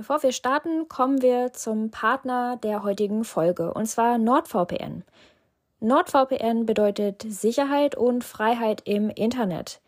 Bevor wir starten, kommen wir zum Partner der heutigen Folge, und zwar NordVPN. NordVPN bedeutet Sicherheit und Freiheit im Internet.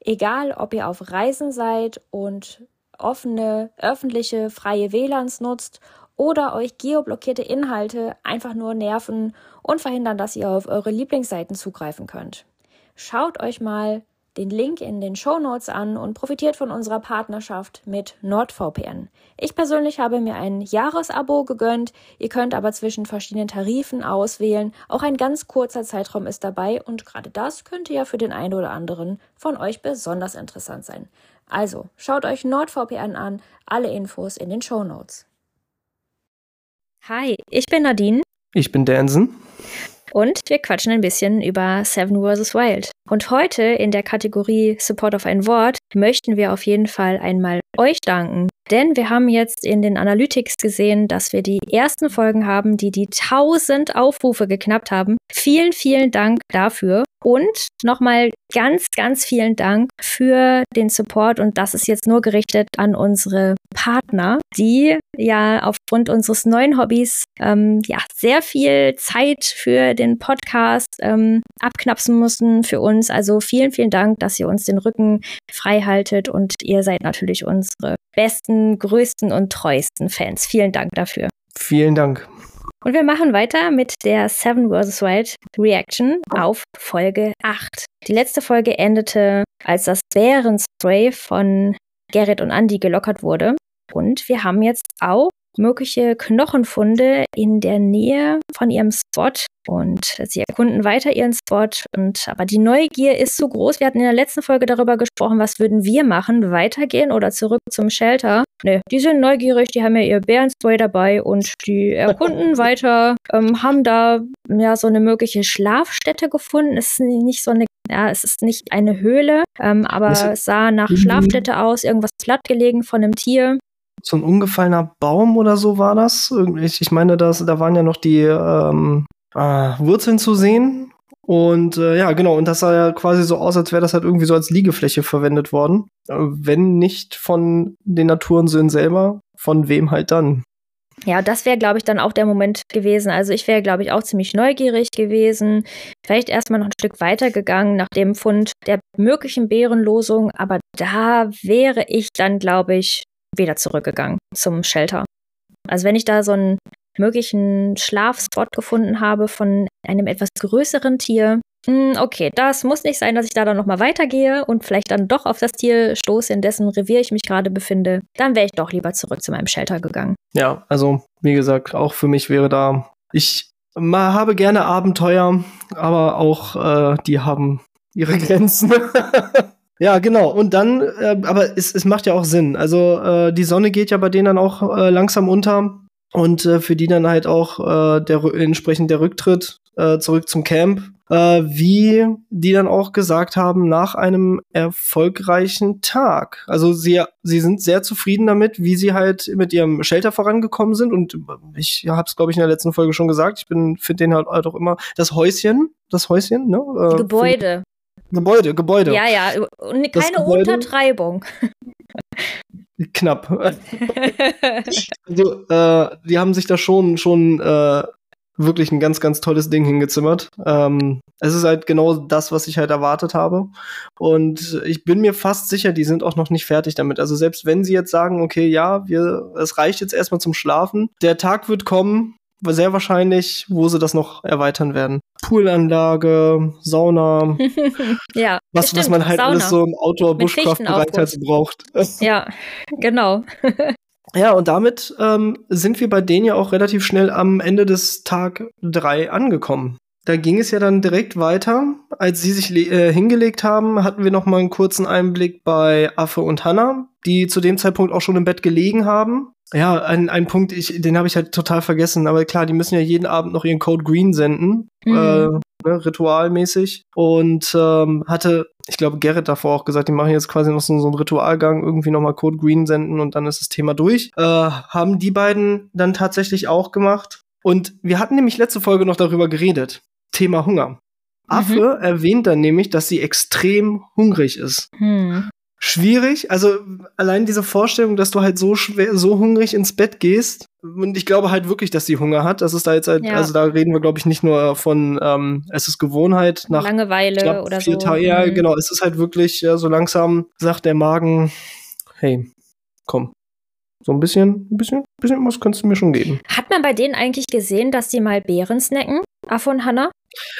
Egal, ob ihr auf Reisen seid und offene, öffentliche, freie WLANs nutzt oder euch geoblockierte Inhalte einfach nur nerven und verhindern, dass ihr auf eure Lieblingsseiten zugreifen könnt. Schaut euch mal den Link in den Show Notes an und profitiert von unserer Partnerschaft mit NordVPN. Ich persönlich habe mir ein Jahresabo gegönnt. Ihr könnt aber zwischen verschiedenen Tarifen auswählen. Auch ein ganz kurzer Zeitraum ist dabei und gerade das könnte ja für den einen oder anderen von euch besonders interessant sein. Also, schaut euch NordVPN an. Alle Infos in den Show Notes. Hi, ich bin Nadine. Ich bin Dansen. Und wir quatschen ein bisschen über Seven vs. Wild. Und heute in der Kategorie Support auf ein Wort möchten wir auf jeden Fall einmal euch danken. Denn wir haben jetzt in den Analytics gesehen, dass wir die ersten Folgen haben, die die 1000 Aufrufe geknappt haben. Vielen, vielen Dank dafür. Und nochmal ganz, ganz vielen Dank für den Support. Und das ist jetzt nur gerichtet an unsere Partner, die ja aufgrund unseres neuen Hobbys ähm, ja sehr viel Zeit für den Podcast ähm, abknapsen mussten für uns. Also vielen, vielen Dank, dass ihr uns den Rücken frei haltet und ihr seid natürlich unsere besten, größten und treuesten Fans. Vielen Dank dafür. Vielen Dank. Und wir machen weiter mit der Seven vs. Wild Reaction auf Folge 8. Die letzte Folge endete, als das Bärenspray von Gerrit und Andy gelockert wurde. Und wir haben jetzt auch mögliche Knochenfunde in der Nähe von ihrem Spot und sie erkunden weiter ihren Spot und aber die Neugier ist so groß. Wir hatten in der letzten Folge darüber gesprochen, was würden wir machen, weitergehen oder zurück zum Shelter. Ne, die sind neugierig, die haben ja ihr Bärenspray dabei und die erkunden weiter, ähm, haben da ja so eine mögliche Schlafstätte gefunden. Es ist nicht so eine ja, es ist nicht eine Höhle, ähm, aber es sah nach Schlafstätte aus, irgendwas plattgelegen von einem Tier so ein umgefallener Baum oder so war das. Ich, ich meine, das, da waren ja noch die ähm, äh, Wurzeln zu sehen. Und äh, ja, genau, und das sah ja quasi so aus, als wäre das halt irgendwie so als Liegefläche verwendet worden. Äh, wenn nicht von den Naturensöhnen selber, von wem halt dann? Ja, das wäre, glaube ich, dann auch der Moment gewesen. Also ich wäre, glaube ich, auch ziemlich neugierig gewesen. Vielleicht erstmal noch ein Stück weiter gegangen nach dem Fund der möglichen Bärenlosung. Aber da wäre ich dann, glaube ich, wieder zurückgegangen zum Shelter. Also wenn ich da so einen möglichen Schlafspot gefunden habe von einem etwas größeren Tier, hm, okay, das muss nicht sein, dass ich da dann nochmal weitergehe und vielleicht dann doch auf das Tier stoße, in dessen Revier ich mich gerade befinde, dann wäre ich doch lieber zurück zu meinem Shelter gegangen. Ja, also wie gesagt, auch für mich wäre da, ich mal habe gerne Abenteuer, aber auch äh, die haben ihre Grenzen. Ja, genau. Und dann, äh, aber es, es macht ja auch Sinn. Also äh, die Sonne geht ja bei denen dann auch äh, langsam unter. Und äh, für die dann halt auch äh, der entsprechend der Rücktritt äh, zurück zum Camp, äh, wie die dann auch gesagt haben, nach einem erfolgreichen Tag. Also sie, sie sind sehr zufrieden damit, wie sie halt mit ihrem Shelter vorangekommen sind. Und ich habe es, glaube ich, in der letzten Folge schon gesagt. Ich finde den halt, halt auch immer das Häuschen, das Häuschen, ne? Äh, Gebäude. Gebäude, Gebäude. Ja, ja, und keine Gebäude, Untertreibung. Knapp. also, äh, die haben sich da schon, schon äh, wirklich ein ganz, ganz tolles Ding hingezimmert. Ähm, es ist halt genau das, was ich halt erwartet habe. Und ich bin mir fast sicher, die sind auch noch nicht fertig damit. Also selbst wenn sie jetzt sagen, okay, ja, wir, es reicht jetzt erstmal zum Schlafen, der Tag wird kommen, sehr wahrscheinlich, wo sie das noch erweitern werden. Poolanlage, Sauna. ja. Was, was man halt Sauna. alles so im Outdoor-Bushcraft-Bereich halt braucht. ja, genau. ja, und damit ähm, sind wir bei denen ja auch relativ schnell am Ende des Tag 3 angekommen. Da ging es ja dann direkt weiter. Als sie sich äh, hingelegt haben, hatten wir noch mal einen kurzen Einblick bei Affe und Hannah, die zu dem Zeitpunkt auch schon im Bett gelegen haben. Ja, ein, ein Punkt, ich, den habe ich halt total vergessen. Aber klar, die müssen ja jeden Abend noch ihren Code Green senden, mhm. äh, ne, ritualmäßig. Und ähm, hatte, ich glaube, Gerrit davor auch gesagt, die machen jetzt quasi noch so, so einen Ritualgang, irgendwie nochmal Code Green senden und dann ist das Thema durch. Äh, haben die beiden dann tatsächlich auch gemacht. Und wir hatten nämlich letzte Folge noch darüber geredet. Thema Hunger. Affe mhm. erwähnt dann nämlich, dass sie extrem hungrig ist. Mhm. Schwierig. Also allein diese Vorstellung, dass du halt so schwer, so hungrig ins Bett gehst. Und ich glaube halt wirklich, dass sie Hunger hat. Das ist da jetzt halt, ja. also da reden wir, glaube ich, nicht nur von, ähm, es ist Gewohnheit nach Langeweile glaub, oder vier so. Tage, ja, mhm. genau. Es ist halt wirklich, ja, so langsam sagt der Magen, hey, komm. So ein bisschen, ein bisschen, ein bisschen was kannst du mir schon geben. Hat man bei denen eigentlich gesehen, dass die mal Beeren snacken? Affe und Hanna?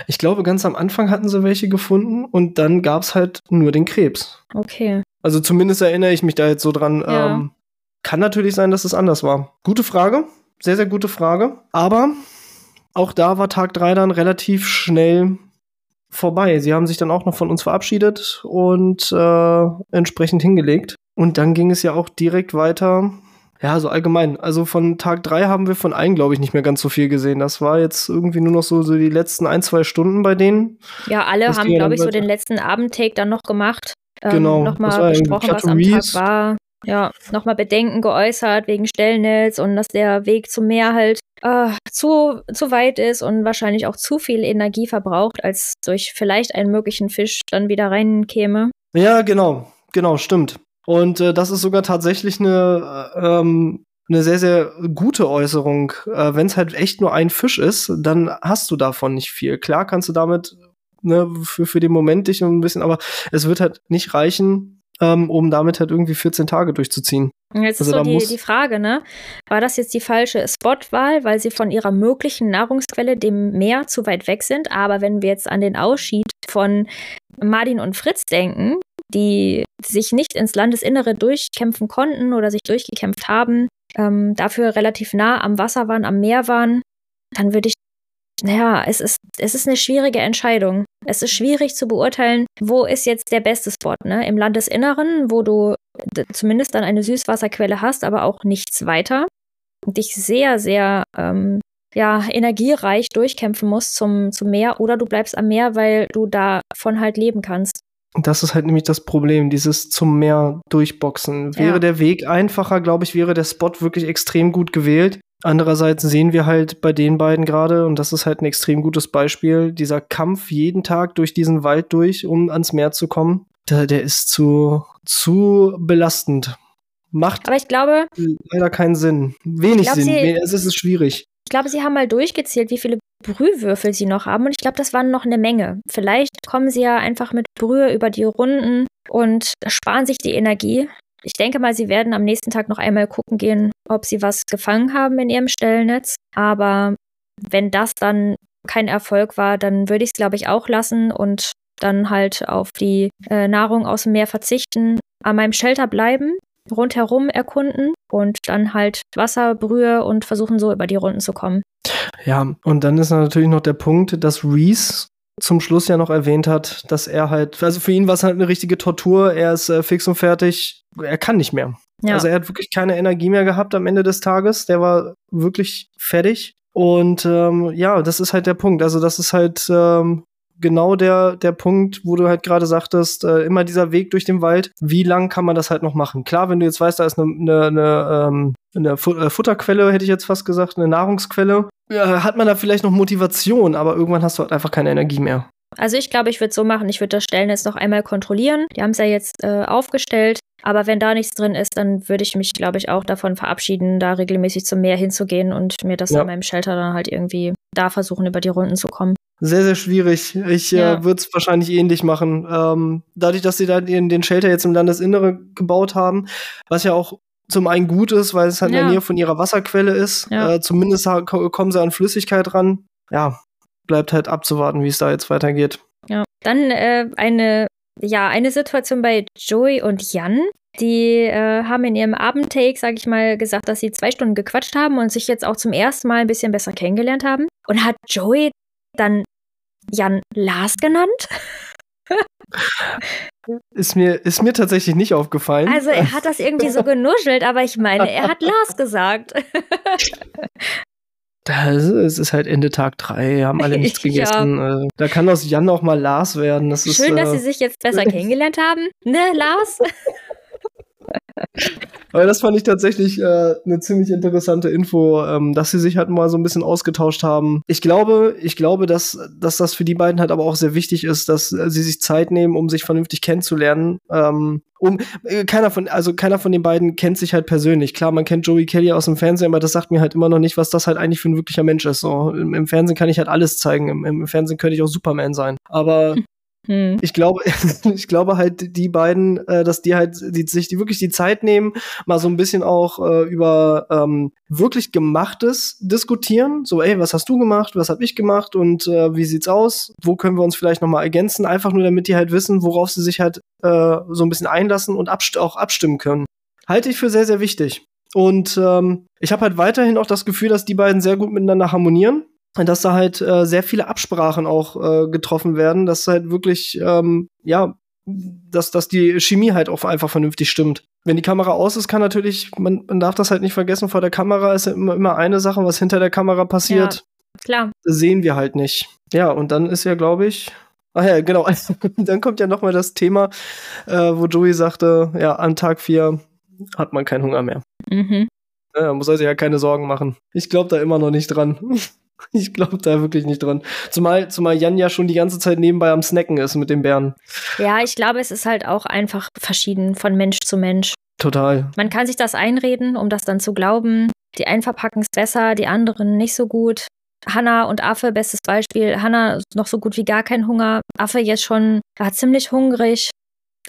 Ich glaube, ganz am Anfang hatten sie welche gefunden und dann gab es halt nur den Krebs. Okay. Also zumindest erinnere ich mich da jetzt so dran. Ja. Ähm, kann natürlich sein, dass es anders war. Gute Frage. Sehr, sehr gute Frage. Aber auch da war Tag 3 dann relativ schnell vorbei. Sie haben sich dann auch noch von uns verabschiedet und äh, entsprechend hingelegt. Und dann ging es ja auch direkt weiter ja, so allgemein. Also von Tag drei haben wir von allen, glaube ich, nicht mehr ganz so viel gesehen. Das war jetzt irgendwie nur noch so, so die letzten ein, zwei Stunden bei denen. Ja, alle haben, glaube ich, so den letzten Abendtake dann noch gemacht. Ähm, genau. Nochmal besprochen, was am Tag war. Ja, nochmal Bedenken geäußert wegen Stellnetz und dass der Weg zum Meer halt äh, zu, zu weit ist und wahrscheinlich auch zu viel Energie verbraucht, als durch vielleicht einen möglichen Fisch dann wieder reinkäme. Ja, genau. Genau, stimmt. Und äh, das ist sogar tatsächlich eine, äh, ähm, eine sehr, sehr gute Äußerung. Äh, Wenn es halt echt nur ein Fisch ist, dann hast du davon nicht viel. Klar kannst du damit ne, für, für den Moment dich ein bisschen, aber es wird halt nicht reichen, ähm, um damit halt irgendwie 14 Tage durchzuziehen. Jetzt also ist so die, die Frage, ne? War das jetzt die falsche Spotwahl, weil sie von ihrer möglichen Nahrungsquelle, dem Meer, zu weit weg sind? Aber wenn wir jetzt an den Ausschied von Martin und Fritz denken, die sich nicht ins Landesinnere durchkämpfen konnten oder sich durchgekämpft haben, ähm, dafür relativ nah am Wasser waren, am Meer waren, dann würde ich, naja, es ist, es ist eine schwierige Entscheidung. Es ist schwierig zu beurteilen, wo ist jetzt der beste Spot, ne? Im Landesinneren, wo du zumindest dann eine Süßwasserquelle hast, aber auch nichts weiter. Und dich sehr, sehr ähm, ja, energiereich durchkämpfen musst zum, zum Meer oder du bleibst am Meer, weil du davon halt leben kannst. Das ist halt nämlich das Problem, dieses zum Meer durchboxen. Wäre ja. der Weg einfacher, glaube ich, wäre der Spot wirklich extrem gut gewählt. Andererseits sehen wir halt bei den beiden gerade, und das ist halt ein extrem gutes Beispiel, dieser Kampf jeden Tag durch diesen Wald durch, um ans Meer zu kommen, der, der ist zu, zu belastend. Macht Aber ich glaube, leider keinen Sinn. Wenig glaub, Sinn. Sie, es ist schwierig. Ich glaube, sie haben mal durchgezählt, wie viele Brühwürfel sie noch haben. Und ich glaube, das waren noch eine Menge. Vielleicht kommen sie ja einfach mit Brühe über die Runden und sparen sich die Energie. Ich denke mal, sie werden am nächsten Tag noch einmal gucken gehen, ob sie was gefangen haben in ihrem Stellnetz. Aber wenn das dann kein Erfolg war, dann würde ich es, glaube ich, auch lassen und dann halt auf die äh, Nahrung aus dem Meer verzichten, an meinem Shelter bleiben rundherum erkunden und dann halt Wasser, Brühe und versuchen so über die Runden zu kommen. Ja, und dann ist natürlich noch der Punkt, dass Reese zum Schluss ja noch erwähnt hat, dass er halt, also für ihn war es halt eine richtige Tortur, er ist äh, fix und fertig, er kann nicht mehr. Ja. Also er hat wirklich keine Energie mehr gehabt am Ende des Tages, der war wirklich fertig. Und ähm, ja, das ist halt der Punkt. Also das ist halt ähm, genau der, der Punkt, wo du halt gerade sagtest, äh, immer dieser Weg durch den Wald, wie lang kann man das halt noch machen? Klar, wenn du jetzt weißt, da ist eine, eine, eine, ähm, eine äh, Futterquelle, hätte ich jetzt fast gesagt, eine Nahrungsquelle, ja, hat man da vielleicht noch Motivation, aber irgendwann hast du halt einfach keine Energie mehr. Also ich glaube, ich würde so machen, ich würde das Stellen jetzt noch einmal kontrollieren. Die haben es ja jetzt äh, aufgestellt. Aber wenn da nichts drin ist, dann würde ich mich, glaube ich, auch davon verabschieden, da regelmäßig zum Meer hinzugehen und mir das ja. in meinem Shelter dann halt irgendwie da versuchen, über die Runden zu kommen. Sehr, sehr schwierig. Ich äh, ja. äh, würde es wahrscheinlich ähnlich machen. Ähm, dadurch, dass sie da den, den Shelter jetzt im Landesinnere gebaut haben, was ja auch zum einen gut ist, weil es halt ja. in der Nähe von ihrer Wasserquelle ist. Ja. Äh, zumindest kommen sie an Flüssigkeit ran. Ja, bleibt halt abzuwarten, wie es da jetzt weitergeht. Ja. Dann äh, eine, ja, eine Situation bei Joey und Jan. Die äh, haben in ihrem Abendtake, sag ich mal, gesagt, dass sie zwei Stunden gequatscht haben und sich jetzt auch zum ersten Mal ein bisschen besser kennengelernt haben. Und hat Joey dann Jan Lars genannt. Ist mir, ist mir tatsächlich nicht aufgefallen. Also er hat das irgendwie so genuschelt, aber ich meine, er hat Lars gesagt. Das ist, ist halt Ende Tag 3, haben alle nichts gegessen. Ja. Äh, da kann aus Jan auch mal Lars werden. Das Schön, ist, dass äh, sie sich jetzt besser kennengelernt haben. Ne, Lars? Aber das fand ich tatsächlich äh, eine ziemlich interessante Info, ähm, dass sie sich halt mal so ein bisschen ausgetauscht haben. Ich glaube, ich glaube, dass, dass das für die beiden halt aber auch sehr wichtig ist, dass äh, sie sich Zeit nehmen, um sich vernünftig kennenzulernen. Ähm, um äh, keiner von, also keiner von den beiden kennt sich halt persönlich. Klar, man kennt Joey Kelly aus dem Fernsehen, aber das sagt mir halt immer noch nicht, was das halt eigentlich für ein wirklicher Mensch ist. So, im, im Fernsehen kann ich halt alles zeigen. Im, Im, Fernsehen könnte ich auch Superman sein. Aber hm. Ich glaube, ich glaube halt, die beiden, äh, dass die halt die, sich die wirklich die Zeit nehmen, mal so ein bisschen auch äh, über ähm, wirklich Gemachtes diskutieren. So, ey, was hast du gemacht? Was habe ich gemacht? Und äh, wie sieht's aus? Wo können wir uns vielleicht noch mal ergänzen? Einfach nur, damit die halt wissen, worauf sie sich halt äh, so ein bisschen einlassen und abst auch abstimmen können. Halte ich für sehr, sehr wichtig. Und ähm, ich habe halt weiterhin auch das Gefühl, dass die beiden sehr gut miteinander harmonieren dass da halt äh, sehr viele Absprachen auch äh, getroffen werden, dass halt wirklich, ähm, ja, dass, dass die Chemie halt auch einfach vernünftig stimmt. Wenn die Kamera aus ist, kann natürlich, man, man darf das halt nicht vergessen, vor der Kamera ist ja immer, immer eine Sache, was hinter der Kamera passiert. Ja, klar. Sehen wir halt nicht. Ja, und dann ist ja, glaube ich, ach ja, genau, dann kommt ja noch mal das Thema, äh, wo Joey sagte, ja, an Tag 4 hat man keinen Hunger mehr. Mhm. Ja, muss also ja keine Sorgen machen. Ich glaube da immer noch nicht dran. Ich glaube da wirklich nicht dran. Zumal, zumal Jan ja schon die ganze Zeit nebenbei am Snacken ist mit den Bären. Ja, ich glaube, es ist halt auch einfach verschieden von Mensch zu Mensch. Total. Man kann sich das einreden, um das dann zu glauben. Die einen verpacken es besser, die anderen nicht so gut. Hanna und Affe, bestes Beispiel. Hanna noch so gut wie gar keinen Hunger. Affe jetzt schon war ziemlich hungrig.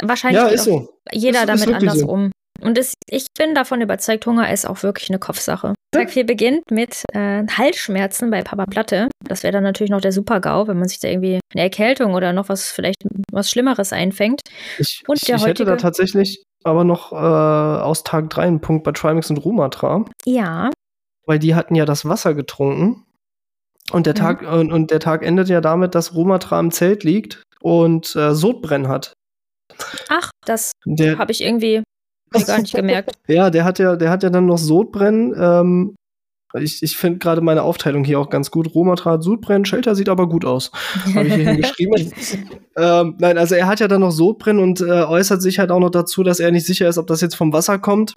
Wahrscheinlich ja, ist so. jeder ist, damit ist anders so. um. Und es, ich bin davon überzeugt, Hunger ist auch wirklich eine Kopfsache. Tag 4 beginnt mit äh, Halsschmerzen bei Papa Platte. Das wäre dann natürlich noch der Super-GAU, wenn man sich da irgendwie eine Erkältung oder noch was, vielleicht was Schlimmeres einfängt. Ich, und der ich, ich hätte da tatsächlich aber noch äh, aus Tag 3 einen Punkt bei Trimix und Rumatra. Ja. Weil die hatten ja das Wasser getrunken. Und der, mhm. Tag, und, und, der Tag endet ja damit, dass Rumatra im Zelt liegt und äh, Sodbrennen hat. Ach, das habe ich irgendwie gar nicht gemerkt. ja, der hat ja, der hat ja dann noch Sodbrennen. Ähm, ich, ich finde gerade meine Aufteilung hier auch ganz gut. Romatra Sodbrennen, Shelter sieht aber gut aus. Habe ich hier hingeschrieben. ähm, nein, also er hat ja dann noch Sodbrennen und äh, äußert sich halt auch noch dazu, dass er nicht sicher ist, ob das jetzt vom Wasser kommt.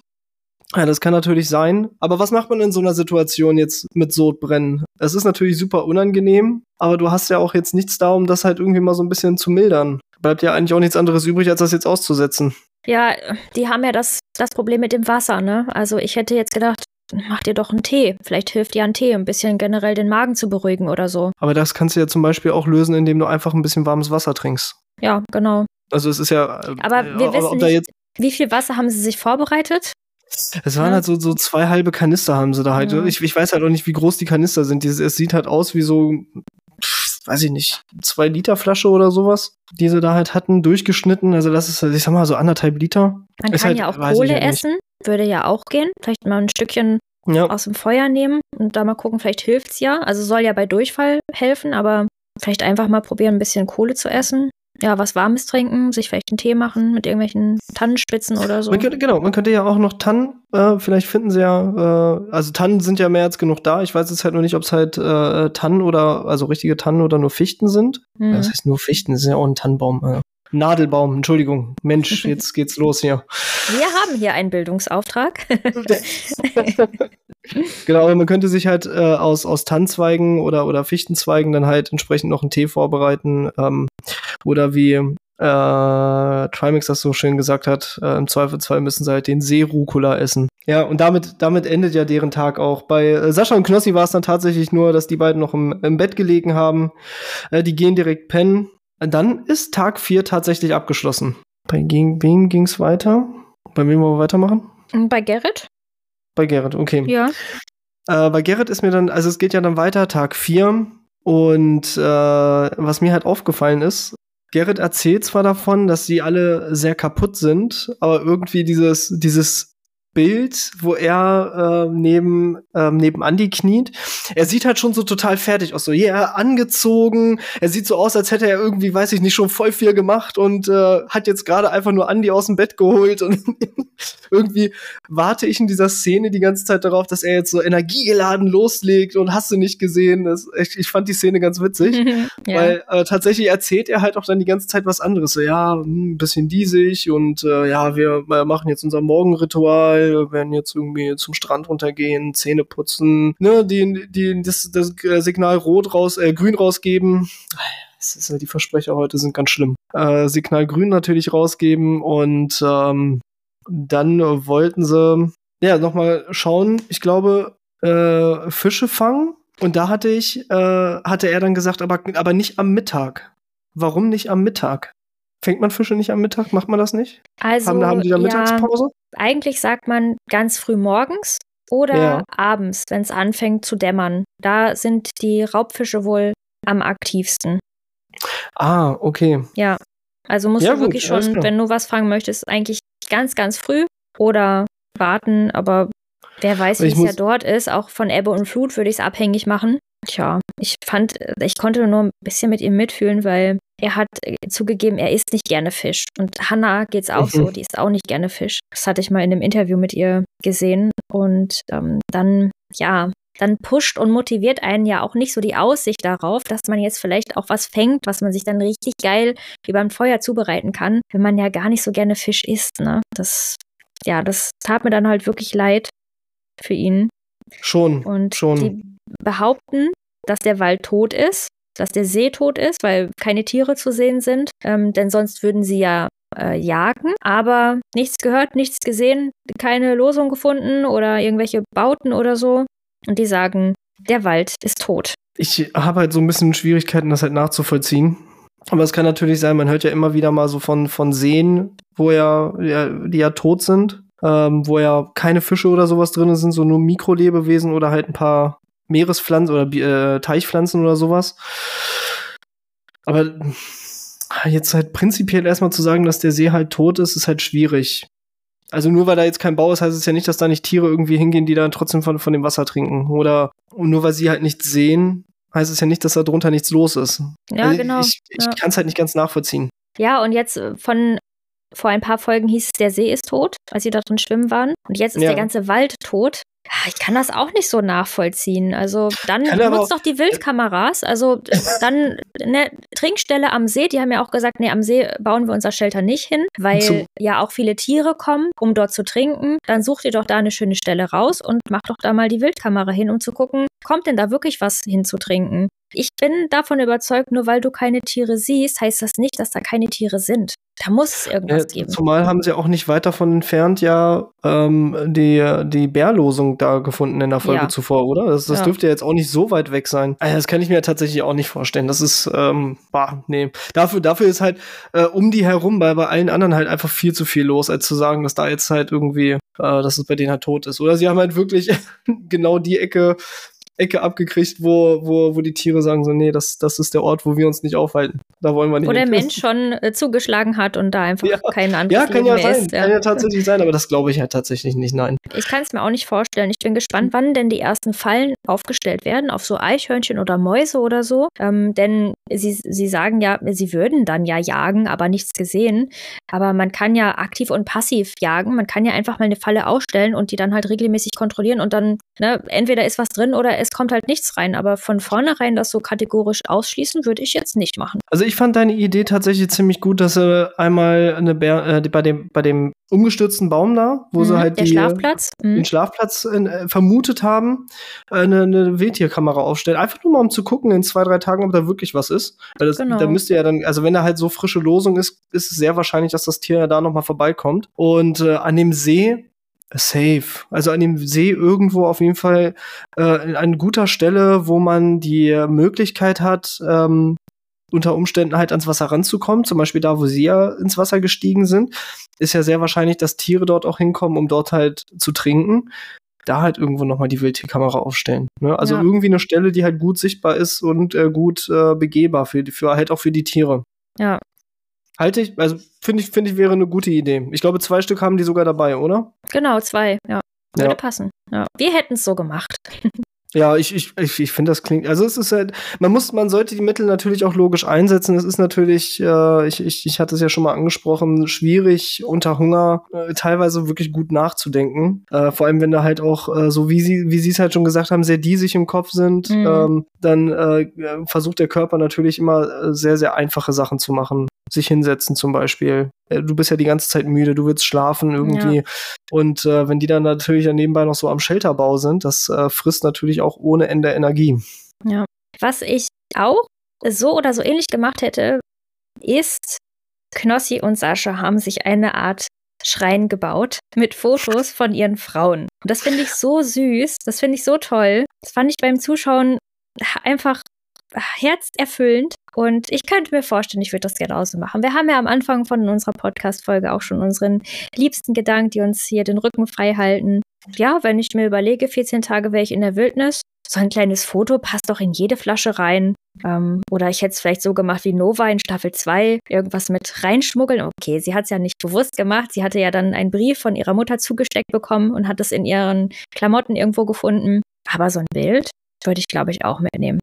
Ja, das kann natürlich sein. Aber was macht man in so einer Situation jetzt mit Sodbrennen? Es ist natürlich super unangenehm, aber du hast ja auch jetzt nichts da, um das halt irgendwie mal so ein bisschen zu mildern. Bleibt ja eigentlich auch nichts anderes übrig, als das jetzt auszusetzen. Ja, die haben ja das, das Problem mit dem Wasser, ne? Also ich hätte jetzt gedacht, mach dir doch einen Tee. Vielleicht hilft dir ein Tee, ein bisschen generell den Magen zu beruhigen oder so. Aber das kannst du ja zum Beispiel auch lösen, indem du einfach ein bisschen warmes Wasser trinkst. Ja, genau. Also es ist ja. Äh, aber wir äh, wissen nicht, wie viel Wasser haben sie sich vorbereitet? Es waren ja. halt so, so zwei halbe Kanister haben sie da halt. Ja. Ich, ich weiß halt auch nicht, wie groß die Kanister sind. Es sieht halt aus wie so weiß ich nicht, zwei Liter Flasche oder sowas, die sie da halt hatten, durchgeschnitten. Also das ist, ich sag mal, so anderthalb Liter. Man ist kann halt, ja auch Kohle essen, würde ja auch gehen. Vielleicht mal ein Stückchen ja. aus dem Feuer nehmen und da mal gucken, vielleicht hilft's ja. Also soll ja bei Durchfall helfen, aber vielleicht einfach mal probieren, ein bisschen Kohle zu essen ja, was Warmes trinken, sich vielleicht einen Tee machen mit irgendwelchen Tannenspitzen oder so. Man könnte, genau, man könnte ja auch noch Tannen, äh, vielleicht finden sie ja, äh, also Tannen sind ja mehr als genug da. Ich weiß jetzt halt nur nicht, ob es halt äh, Tannen oder, also richtige Tannen oder nur Fichten sind. Mhm. Das heißt nur Fichten, das ist ja auch ein Tannenbaum. Nadelbaum, Entschuldigung. Mensch, jetzt geht's los hier. Wir haben hier einen Bildungsauftrag. genau, man könnte sich halt äh, aus, aus Tannzweigen oder, oder Fichtenzweigen dann halt entsprechend noch einen Tee vorbereiten. Ähm, oder wie äh, Trimax das so schön gesagt hat, äh, im Zweifelsfall müssen sie halt den Seerucola essen. Ja, und damit, damit endet ja deren Tag auch. Bei äh, Sascha und Knossi war es dann tatsächlich nur, dass die beiden noch im, im Bett gelegen haben. Äh, die gehen direkt pennen. Dann ist Tag 4 tatsächlich abgeschlossen. Bei gegen wem ging es weiter? Bei wem wollen wir weitermachen? Bei Gerrit. Bei Gerrit, okay. Ja. Äh, bei Gerrit ist mir dann, also es geht ja dann weiter, Tag 4. Und äh, was mir halt aufgefallen ist, Gerrit erzählt zwar davon, dass sie alle sehr kaputt sind, aber irgendwie dieses, dieses Bild, wo er äh, neben ähm, neben Andy kniet. Er sieht halt schon so total fertig aus, so ja yeah, angezogen. Er sieht so aus, als hätte er irgendwie, weiß ich nicht, schon voll viel gemacht und äh, hat jetzt gerade einfach nur Andy aus dem Bett geholt und irgendwie warte ich in dieser Szene die ganze Zeit darauf, dass er jetzt so energiegeladen loslegt und hast du nicht gesehen. Das, ich, ich fand die Szene ganz witzig, ja. weil äh, tatsächlich erzählt er halt auch dann die ganze Zeit was anderes. So ja, hm, ein bisschen diesig und äh, ja, wir machen jetzt unser Morgenritual geil, werden jetzt irgendwie zum Strand runtergehen, Zähne putzen, ne, die, die das, das Signal rot raus, äh, grün rausgeben. Die Versprecher heute sind ganz schlimm. Äh, Signal grün natürlich rausgeben und ähm, dann wollten sie ja nochmal schauen. Ich glaube, äh, Fische fangen. Und da hatte ich, äh, hatte er dann gesagt, aber, aber nicht am Mittag. Warum nicht am Mittag? Fängt man Fische nicht am Mittag? Macht man das nicht? Also, haben, haben die da Mittagspause? Ja, eigentlich sagt man ganz früh morgens oder ja. abends, wenn es anfängt zu dämmern. Da sind die Raubfische wohl am aktivsten. Ah, okay. Ja. Also musst ja, du wirklich gut, schon, wenn du was fangen möchtest, eigentlich ganz, ganz früh oder warten, aber wer weiß, wie es ja dort ist. Auch von Ebbe und Flut würde ich es abhängig machen. Tja, ich fand, ich konnte nur ein bisschen mit ihm mitfühlen, weil er hat äh, zugegeben, er isst nicht gerne Fisch. Und Hannah geht's auch mhm. so, die isst auch nicht gerne Fisch. Das hatte ich mal in einem Interview mit ihr gesehen. Und ähm, dann, ja, dann pusht und motiviert einen ja auch nicht so die Aussicht darauf, dass man jetzt vielleicht auch was fängt, was man sich dann richtig geil wie beim Feuer zubereiten kann, wenn man ja gar nicht so gerne Fisch isst. Ne? Das, ja, das tat mir dann halt wirklich leid für ihn. Schon. Und schon. die behaupten, dass der Wald tot ist, dass der See tot ist, weil keine Tiere zu sehen sind, ähm, denn sonst würden sie ja äh, jagen, aber nichts gehört, nichts gesehen, keine Losung gefunden oder irgendwelche Bauten oder so. Und die sagen, der Wald ist tot. Ich habe halt so ein bisschen Schwierigkeiten, das halt nachzuvollziehen. Aber es kann natürlich sein, man hört ja immer wieder mal so von, von Seen, wo ja, ja die ja tot sind, ähm, wo ja keine Fische oder sowas drin sind, so nur Mikrolebewesen oder halt ein paar Meerespflanzen oder äh, Teichpflanzen oder sowas. Aber jetzt halt prinzipiell erstmal zu sagen, dass der See halt tot ist, ist halt schwierig. Also nur weil da jetzt kein Bau ist, heißt es ja nicht, dass da nicht Tiere irgendwie hingehen, die dann trotzdem von, von dem Wasser trinken. Oder nur weil sie halt nichts sehen, heißt es ja nicht, dass da drunter nichts los ist. Ja, also genau. Ich, ich ja. kann es halt nicht ganz nachvollziehen. Ja, und jetzt äh, von vor ein paar Folgen hieß es, der See ist tot, als sie da drin schwimmen waren. Und jetzt ist ja. der ganze Wald tot. Ich kann das auch nicht so nachvollziehen. Also dann nutzt doch die Wildkameras. Also dann eine Trinkstelle am See, die haben ja auch gesagt, nee, am See bauen wir unser Shelter nicht hin, weil so. ja auch viele Tiere kommen, um dort zu trinken. Dann sucht ihr doch da eine schöne Stelle raus und macht doch da mal die Wildkamera hin, um zu gucken, kommt denn da wirklich was hinzutrinken? Ich bin davon überzeugt, nur weil du keine Tiere siehst, heißt das nicht, dass da keine Tiere sind. Da muss es irgendwas ja, geben. Zumal haben sie auch nicht weit davon entfernt ja ähm, die, die Bärlosung da gefunden in der Folge ja. zuvor, oder? Das, das ja. dürfte jetzt auch nicht so weit weg sein. Also das kann ich mir tatsächlich auch nicht vorstellen. Das ist, ähm, bah, nee. Dafür, dafür ist halt äh, um die herum bei, bei allen anderen halt einfach viel zu viel los, als zu sagen, dass da jetzt halt irgendwie, äh, dass es bei denen halt tot ist. Oder sie haben halt wirklich genau die Ecke Ecke abgekriegt, wo, wo, wo die Tiere sagen so, nee, das, das ist der Ort, wo wir uns nicht aufhalten. Da wollen wir nicht. Wo der Mensch schon äh, zugeschlagen hat und da einfach ja. keinen anderen Ja, kann ja sein. Ist, ja. Kann ja tatsächlich sein, aber das glaube ich halt tatsächlich nicht, nein. Ich kann es mir auch nicht vorstellen. Ich bin gespannt, wann denn die ersten Fallen aufgestellt werden, auf so Eichhörnchen oder Mäuse oder so. Ähm, denn sie, sie sagen ja, sie würden dann ja jagen, aber nichts gesehen. Aber man kann ja aktiv und passiv jagen. Man kann ja einfach mal eine Falle ausstellen und die dann halt regelmäßig kontrollieren und dann, ne, entweder ist was drin oder es kommt halt nichts rein. Aber von vornherein das so kategorisch ausschließen, würde ich jetzt nicht machen. Also ich fand deine Idee tatsächlich ziemlich gut, dass sie einmal eine Bär, äh, bei dem bei dem umgestürzten Baum da, wo mhm, sie halt die, Schlafplatz. Mhm. den Schlafplatz äh, vermutet haben, äh, eine, eine Wildtierkamera aufstellen. Einfach nur mal um zu gucken in zwei, drei Tagen, ob da wirklich was ist. Weil das, genau. da müsste ja dann, also wenn da halt so frische Losung ist, ist es sehr wahrscheinlich, dass das Tier ja da nochmal vorbeikommt. Und äh, an dem See Safe. Also an dem See irgendwo auf jeden Fall äh, an guter Stelle, wo man die Möglichkeit hat, ähm, unter Umständen halt ans Wasser ranzukommen. Zum Beispiel da, wo sie ja ins Wasser gestiegen sind, ist ja sehr wahrscheinlich, dass Tiere dort auch hinkommen, um dort halt zu trinken. Da halt irgendwo nochmal die Wildtierkamera aufstellen. Ne? Also ja. irgendwie eine Stelle, die halt gut sichtbar ist und äh, gut äh, begehbar für, für halt auch für die Tiere. Ja, Halte ich, also finde ich, finde ich, wäre eine gute Idee. Ich glaube, zwei Stück haben die sogar dabei, oder? Genau, zwei, ja. Würde Ja. passen. Ja. Wir hätten es so gemacht. Ja, ich, ich, ich, ich finde, das klingt, also es ist halt, man muss, man sollte die Mittel natürlich auch logisch einsetzen. Es ist natürlich, äh, ich, ich, ich hatte es ja schon mal angesprochen, schwierig unter Hunger äh, teilweise wirklich gut nachzudenken. Äh, vor allem, wenn da halt auch, äh, so wie sie, wie sie es halt schon gesagt haben, sehr diesig im Kopf sind, Mhm. ähm, dann äh, versucht der Körper natürlich immer äh, sehr, sehr einfache Sachen zu machen. Sich hinsetzen zum Beispiel. Äh, Du bist ja die ganze Zeit müde, du willst schlafen irgendwie. Und äh, wenn die dann natürlich dann nebenbei noch so am Shelterbau sind, das äh, frisst natürlich auch ohne Ende Energie. Was ich auch so oder so ähnlich gemacht hätte, ist, Knossi und Sascha haben sich eine Art Schrein gebaut mit Fotos von ihren Frauen. Und das finde ich so süß, das finde ich so toll. Das fand ich beim Zuschauen einfach herzerfüllend. Und ich könnte mir vorstellen, ich würde das genauso machen. Wir haben ja am Anfang von unserer Podcast-Folge auch schon unseren liebsten Gedanken, die uns hier den Rücken frei halten. Ja, wenn ich mir überlege, 14 Tage wäre ich in der Wildnis, so ein kleines Foto passt doch in jede Flasche rein. Ähm, oder ich hätte es vielleicht so gemacht wie Nova in Staffel 2, irgendwas mit reinschmuggeln. Okay, sie hat es ja nicht bewusst gemacht. Sie hatte ja dann einen Brief von ihrer Mutter zugesteckt bekommen und hat es in ihren Klamotten irgendwo gefunden. Aber so ein Bild würde ich, glaube ich, auch mitnehmen.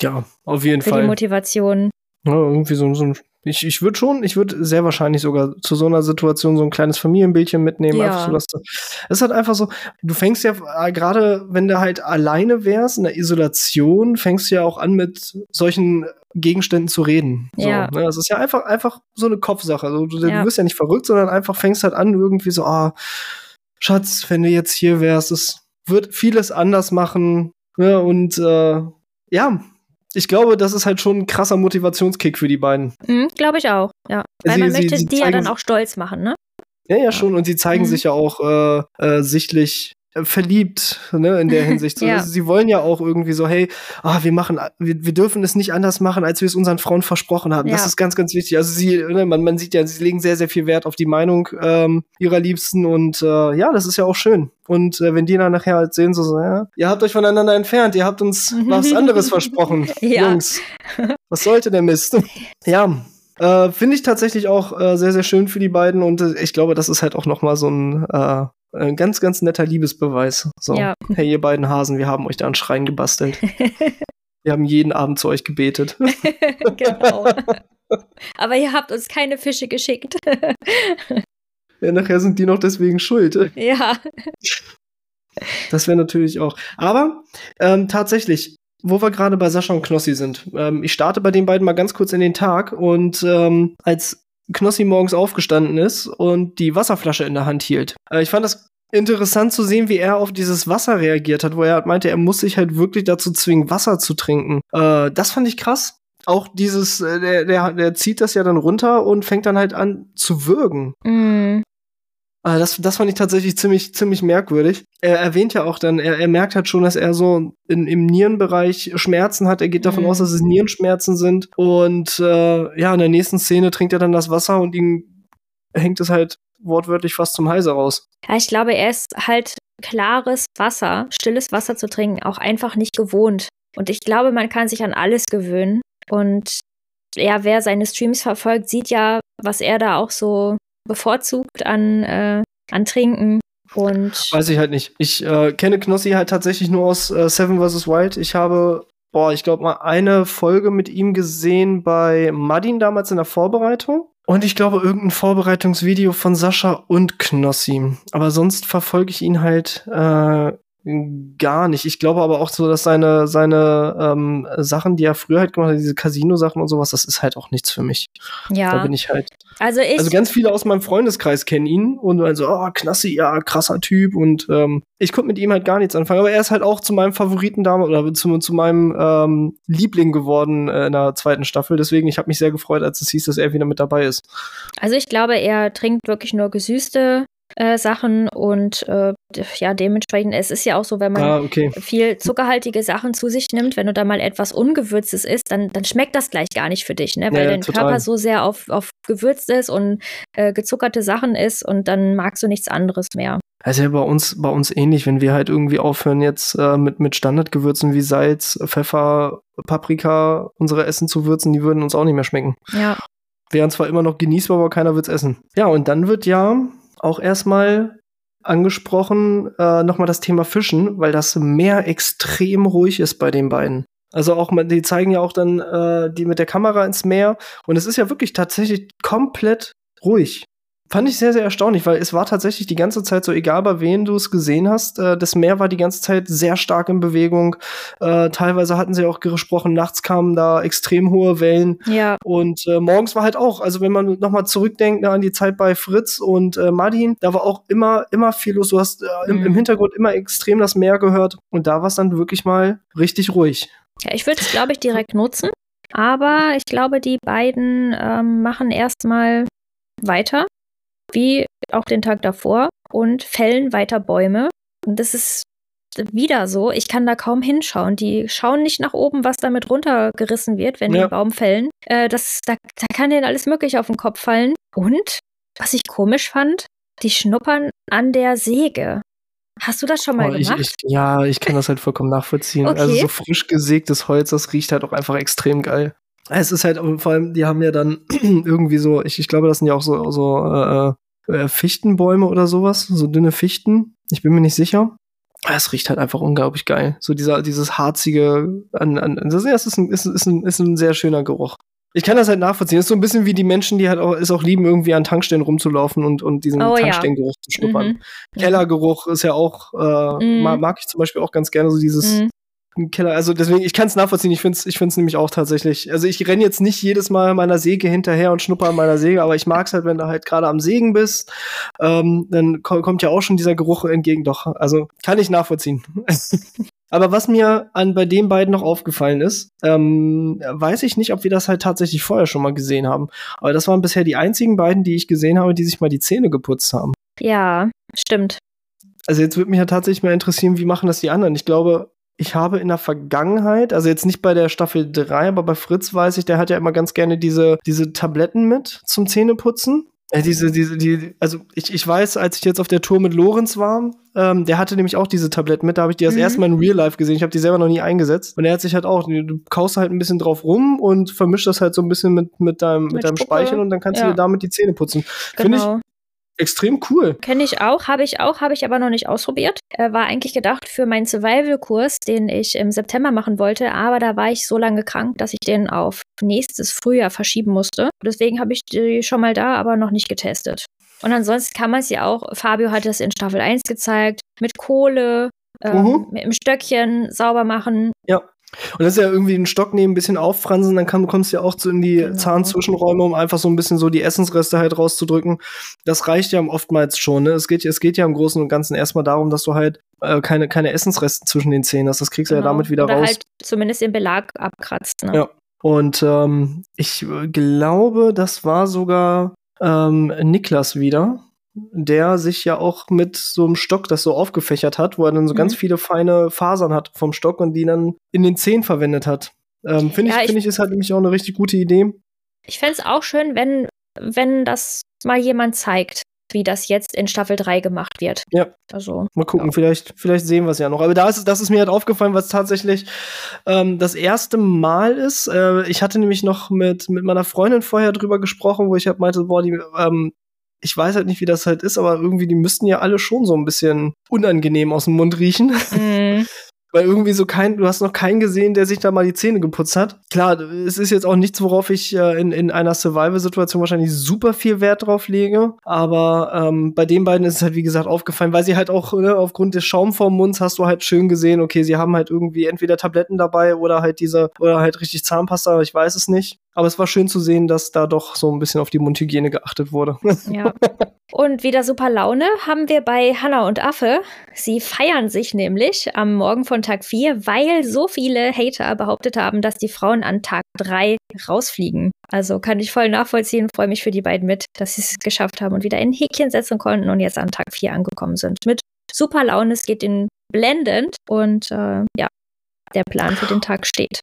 Ja, auf jeden Für die Fall. Motivation. Ja, irgendwie so, so ein. Ich, ich würde schon, ich würde sehr wahrscheinlich sogar zu so einer Situation so ein kleines Familienbildchen mitnehmen. Ja. Einfach so, dass du, es ist halt einfach so, du fängst ja, äh, gerade wenn du halt alleine wärst, in der Isolation, fängst du ja auch an, mit solchen Gegenständen zu reden. So, Ja. ne? Das ist ja einfach, einfach so eine Kopfsache. Also, du, Ja. du wirst ja nicht verrückt, sondern einfach fängst halt an, irgendwie so, ah, Schatz, wenn du jetzt hier wärst, es wird vieles anders machen. Ne? Und äh, ja, ich glaube, das ist halt schon ein krasser Motivationskick für die beiden. Mhm, glaube ich auch, ja. Weil Sie- man möchte sie die ja dann auch stolz machen, ne? Ja, ja, schon. Und sie zeigen Mhm. sich ja auch äh, äh, sichtlich verliebt, ne, in der Hinsicht. Ja. Sie wollen ja auch irgendwie so, hey, ah, wir machen, wir, wir dürfen es nicht anders machen, als wir es unseren Frauen versprochen haben. Das Ja. ist ganz, ganz wichtig. Also sie, ne, man, man sieht ja, sie legen sehr, sehr viel Wert auf die Meinung ähm, ihrer Liebsten und äh, ja, das ist ja auch schön. Und äh, wenn die dann nachher halt sehen, so, so ja, ihr habt euch voneinander entfernt, ihr habt uns was anderes versprochen, Ja. Jungs. Was sollte der Mist? ja. Äh, Finde ich tatsächlich auch äh, sehr, sehr schön für die beiden und äh, ich glaube, das ist halt auch noch mal so ein, äh, ein ganz, ganz netter Liebesbeweis. So, Ja. hey, ihr beiden Hasen, wir haben euch da einen Schrein gebastelt. wir haben jeden Abend zu euch gebetet. genau. Aber ihr habt uns keine Fische geschickt. ja, nachher sind die noch deswegen schuld. ja. Das wäre natürlich auch. Aber ähm, tatsächlich, wo wir gerade bei Sascha und Knossi sind. Ähm, ich starte bei den beiden mal ganz kurz in den Tag und ähm, als Knossi morgens aufgestanden ist und die Wasserflasche in der Hand hielt. Äh, ich fand das interessant zu sehen, wie er auf dieses Wasser reagiert hat, wo er halt meinte, er muss sich halt wirklich dazu zwingen, Wasser zu trinken. Äh, das fand ich krass. Auch dieses, äh, der, der, der zieht das ja dann runter und fängt dann halt an zu würgen. Mm, Ah, das, das fand ich tatsächlich ziemlich, ziemlich merkwürdig. Er erwähnt ja auch dann, er, er merkt halt schon, dass er so in, im Nierenbereich Schmerzen hat. Er geht davon Mhm. aus, dass es Nierenschmerzen sind. Und äh, ja, in der nächsten Szene trinkt er dann das Wasser und ihm hängt es halt wortwörtlich fast zum Halse raus. Ja, ich glaube, er ist halt klares Wasser, stilles Wasser zu trinken, auch einfach nicht gewohnt. Und ich glaube, man kann sich an alles gewöhnen. Und ja, wer seine Streams verfolgt, sieht ja, was er da auch so bevorzugt an, äh, an Trinken. Und Weiß ich halt nicht. Ich äh, kenne Knossi halt tatsächlich nur aus äh, Seven vs. Wild. Ich habe, boah, ich glaube mal eine Folge mit ihm gesehen bei Madin damals in der Vorbereitung. Und ich glaube, irgendein Vorbereitungsvideo von Sascha und Knossi. Aber sonst verfolge ich ihn halt äh, gar nicht. Ich glaube aber auch so, dass seine, seine ähm, Sachen, die er früher halt gemacht hat, diese Casino-Sachen und sowas, das ist halt auch nichts für mich. Da ja, bin ich halt also ich, also ganz viele aus meinem Freundeskreis kennen ihn und dann so, oh, Knassi, ja, krasser Typ und ähm, ich konnte mit ihm halt gar nichts anfangen, aber er ist halt auch zu meinem Favoriten damals oder zu, zu meinem ähm, Liebling geworden äh, in der zweiten Staffel, deswegen ich habe mich sehr gefreut, als es hieß, dass er wieder mit dabei ist. also ich glaube, er trinkt wirklich nur gesüßte äh, Sachen und äh, ja, dementsprechend, es ist ja auch so, wenn man Ah, okay. viel zuckerhaltige Sachen zu sich nimmt, wenn du da mal etwas Ungewürztes isst, dann, dann schmeckt das gleich gar nicht für dich, ne? Weil Ja, dein total. Körper so sehr auf, auf gewürzt ist und äh, gezuckerte Sachen isst und dann magst du nichts anderes mehr. Also ja bei uns, bei uns ähnlich, wenn wir halt irgendwie aufhören, jetzt äh, mit, mit Standardgewürzen wie Salz, Pfeffer, Paprika unsere Essen zu würzen, die würden uns auch nicht mehr schmecken. Ja. Wären zwar immer noch genießbar, aber keiner wird's essen. Ja, und dann wird ja auch erstmal angesprochen, äh, nochmal das Thema Fischen, weil das Meer extrem ruhig ist bei den beiden. Also auch, die zeigen ja auch dann äh, die mit der Kamera ins Meer und es ist ja wirklich tatsächlich komplett ruhig. Fand ich sehr, sehr erstaunlich, weil es war tatsächlich die ganze Zeit so, egal bei wem du es gesehen hast, äh, das Meer war die ganze Zeit sehr stark in Bewegung. Äh, teilweise hatten sie auch gesprochen, nachts kamen da extrem hohe Wellen. Ja. Und äh, morgens war halt auch, also wenn man nochmal zurückdenkt ne, an die Zeit bei Fritz und äh, Martin, da war auch immer, immer viel los. Du hast äh, im, im, mhm. Hintergrund immer extrem das Meer gehört und da war es dann wirklich mal richtig ruhig. Ja, ich würde es, glaube ich, direkt nutzen. Aber ich glaube, die beiden ähm, machen erstmal weiter wie auch den Tag davor und fällen weiter Bäume. Und das ist wieder so. Ich kann da kaum hinschauen. Die schauen nicht nach oben, was damit runtergerissen wird, wenn ja. die einen Baum fällen. Äh, das, da, da kann denen alles Mögliche auf den Kopf fallen. Und, was ich komisch fand, die schnuppern an der Säge. Hast du das schon mal oh, gemacht? Ich, ich, ja, ich kann das halt vollkommen nachvollziehen. Okay. Also so frisch gesägtes Holz, das riecht halt auch einfach extrem geil. Es ist halt vor allem, die haben ja dann irgendwie so, ich, ich glaube, das sind ja auch so, so äh, äh, Fichtenbäume oder sowas, so dünne Fichten. Ich bin mir nicht sicher. Es riecht halt einfach unglaublich geil. So dieser, dieses harzige, an, an, das ist ein, ist, ist, ein, ist ein sehr schöner Geruch. Ich kann das halt nachvollziehen. Das ist so ein bisschen wie die Menschen, die halt auch, es auch lieben, irgendwie an Tankstellen rumzulaufen und, und diesen oh, Tankstellengeruch ja. zu schnuppern. Mhm. Kellergeruch ist ja auch, äh, mhm. mag ich zum Beispiel auch ganz gerne, so dieses, mhm ein Killer. Also deswegen, ich kann es nachvollziehen. Ich finde es ich find's nämlich auch tatsächlich. Also ich renne jetzt nicht jedes Mal meiner Säge hinterher und schnupper an meiner Säge, aber ich mag es halt, wenn du halt gerade am Sägen bist. Ähm, dann kommt ja auch schon dieser Geruch entgegen. Doch, also kann ich nachvollziehen. aber was mir an bei den beiden noch aufgefallen ist, ähm, weiß ich nicht, ob wir das halt tatsächlich vorher schon mal gesehen haben. Aber das waren bisher die einzigen beiden, die ich gesehen habe, die sich mal die Zähne geputzt haben. Ja, stimmt. Also jetzt würde mich ja tatsächlich mal interessieren, wie machen das die anderen? Ich glaube, ich habe in der Vergangenheit, also jetzt nicht bei der Staffel 3, aber bei Fritz weiß ich, der hat ja immer ganz gerne diese, diese Tabletten mit zum Zähneputzen. Äh, diese, diese, die, also ich, ich weiß, als ich jetzt auf der Tour mit Lorenz war, ähm, der hatte nämlich auch diese Tabletten mit, da habe ich die das mhm. erste Mal in Real Life gesehen. Ich habe die selber noch nie eingesetzt. Und er hat sich halt auch, du kaust halt ein bisschen drauf rum und vermischt das halt so ein bisschen mit, mit deinem, mit, mit deinem Speichel und dann kannst ja. du dir damit die Zähne putzen. Genau. Finde ich, extrem cool. Kenne ich auch, habe ich auch, habe ich aber noch nicht ausprobiert. Äh, war eigentlich gedacht für meinen Survival-Kurs, den ich im September machen wollte, aber da war ich so lange krank, dass ich den auf nächstes Frühjahr verschieben musste. Deswegen habe ich die schon mal da, aber noch nicht getestet. Und ansonsten kann man es ja auch, Fabio hat es in Staffel 1 gezeigt, mit Kohle, ähm, mhm. mit dem Stöckchen sauber machen. Ja. Und das ist ja irgendwie einen Stock nehmen, ein bisschen auffransen, dann kann, kommst du ja auch so in die genau. Zahnzwischenräume, um einfach so ein bisschen so die Essensreste halt rauszudrücken. Das reicht ja oftmals schon. Ne? Es, geht, es geht ja im Großen und Ganzen erstmal darum, dass du halt äh, keine, keine Essensreste zwischen den Zähnen hast. Das kriegst genau. du ja genau. damit wieder Oder raus. halt zumindest den Belag abkratzt. Ne? Ja. Und ähm, ich glaube, das war sogar ähm, Niklas wieder, der sich ja auch mit so einem Stock das so aufgefächert hat, wo er dann so mhm. ganz viele feine Fasern hat vom Stock und die dann in den Zehen verwendet hat. Ähm, Finde ich, ja, ich, find ich, ist halt nämlich auch eine richtig gute Idee. Ich fände es auch schön, wenn, wenn das mal jemand zeigt, wie das jetzt in Staffel 3 gemacht wird. Ja. Also, mal gucken, ja. vielleicht, vielleicht sehen wir es ja noch. Aber da ist, das ist mir halt aufgefallen, was tatsächlich ähm, das erste Mal ist. Äh, ich hatte nämlich noch mit, mit meiner Freundin vorher drüber gesprochen, wo ich halt meinte, boah, die ähm, ich weiß halt nicht, wie das halt ist, aber irgendwie, die müssten ja alle schon so ein bisschen unangenehm aus dem Mund riechen. Mhm. Weil irgendwie so kein, du hast noch keinen gesehen, der sich da mal die Zähne geputzt hat. Klar, es ist jetzt auch nichts, worauf ich äh, in, in einer Survival-Situation wahrscheinlich super viel Wert drauf lege. Aber ähm, bei den beiden ist es halt, wie gesagt, aufgefallen, weil sie halt auch, ne, aufgrund des Schaum vorm Mund hast du halt schön gesehen, okay, sie haben halt irgendwie entweder Tabletten dabei oder halt diese, oder halt richtig Zahnpasta, ich weiß es nicht. Aber es war schön zu sehen, dass da doch so ein bisschen auf die Mundhygiene geachtet wurde. Ja. Und wieder super Laune haben wir bei Hanna und Affe. Sie feiern sich nämlich am Morgen von Tag 4, weil so viele Hater behauptet haben, dass die Frauen an Tag 3 rausfliegen. Also kann ich voll nachvollziehen, freue mich für die beiden mit, dass sie es geschafft haben und wieder in Häkchen setzen konnten und jetzt an Tag 4 angekommen sind. Mit super Laune, es geht ihnen blendend und äh, ja, der Plan für den Tag steht.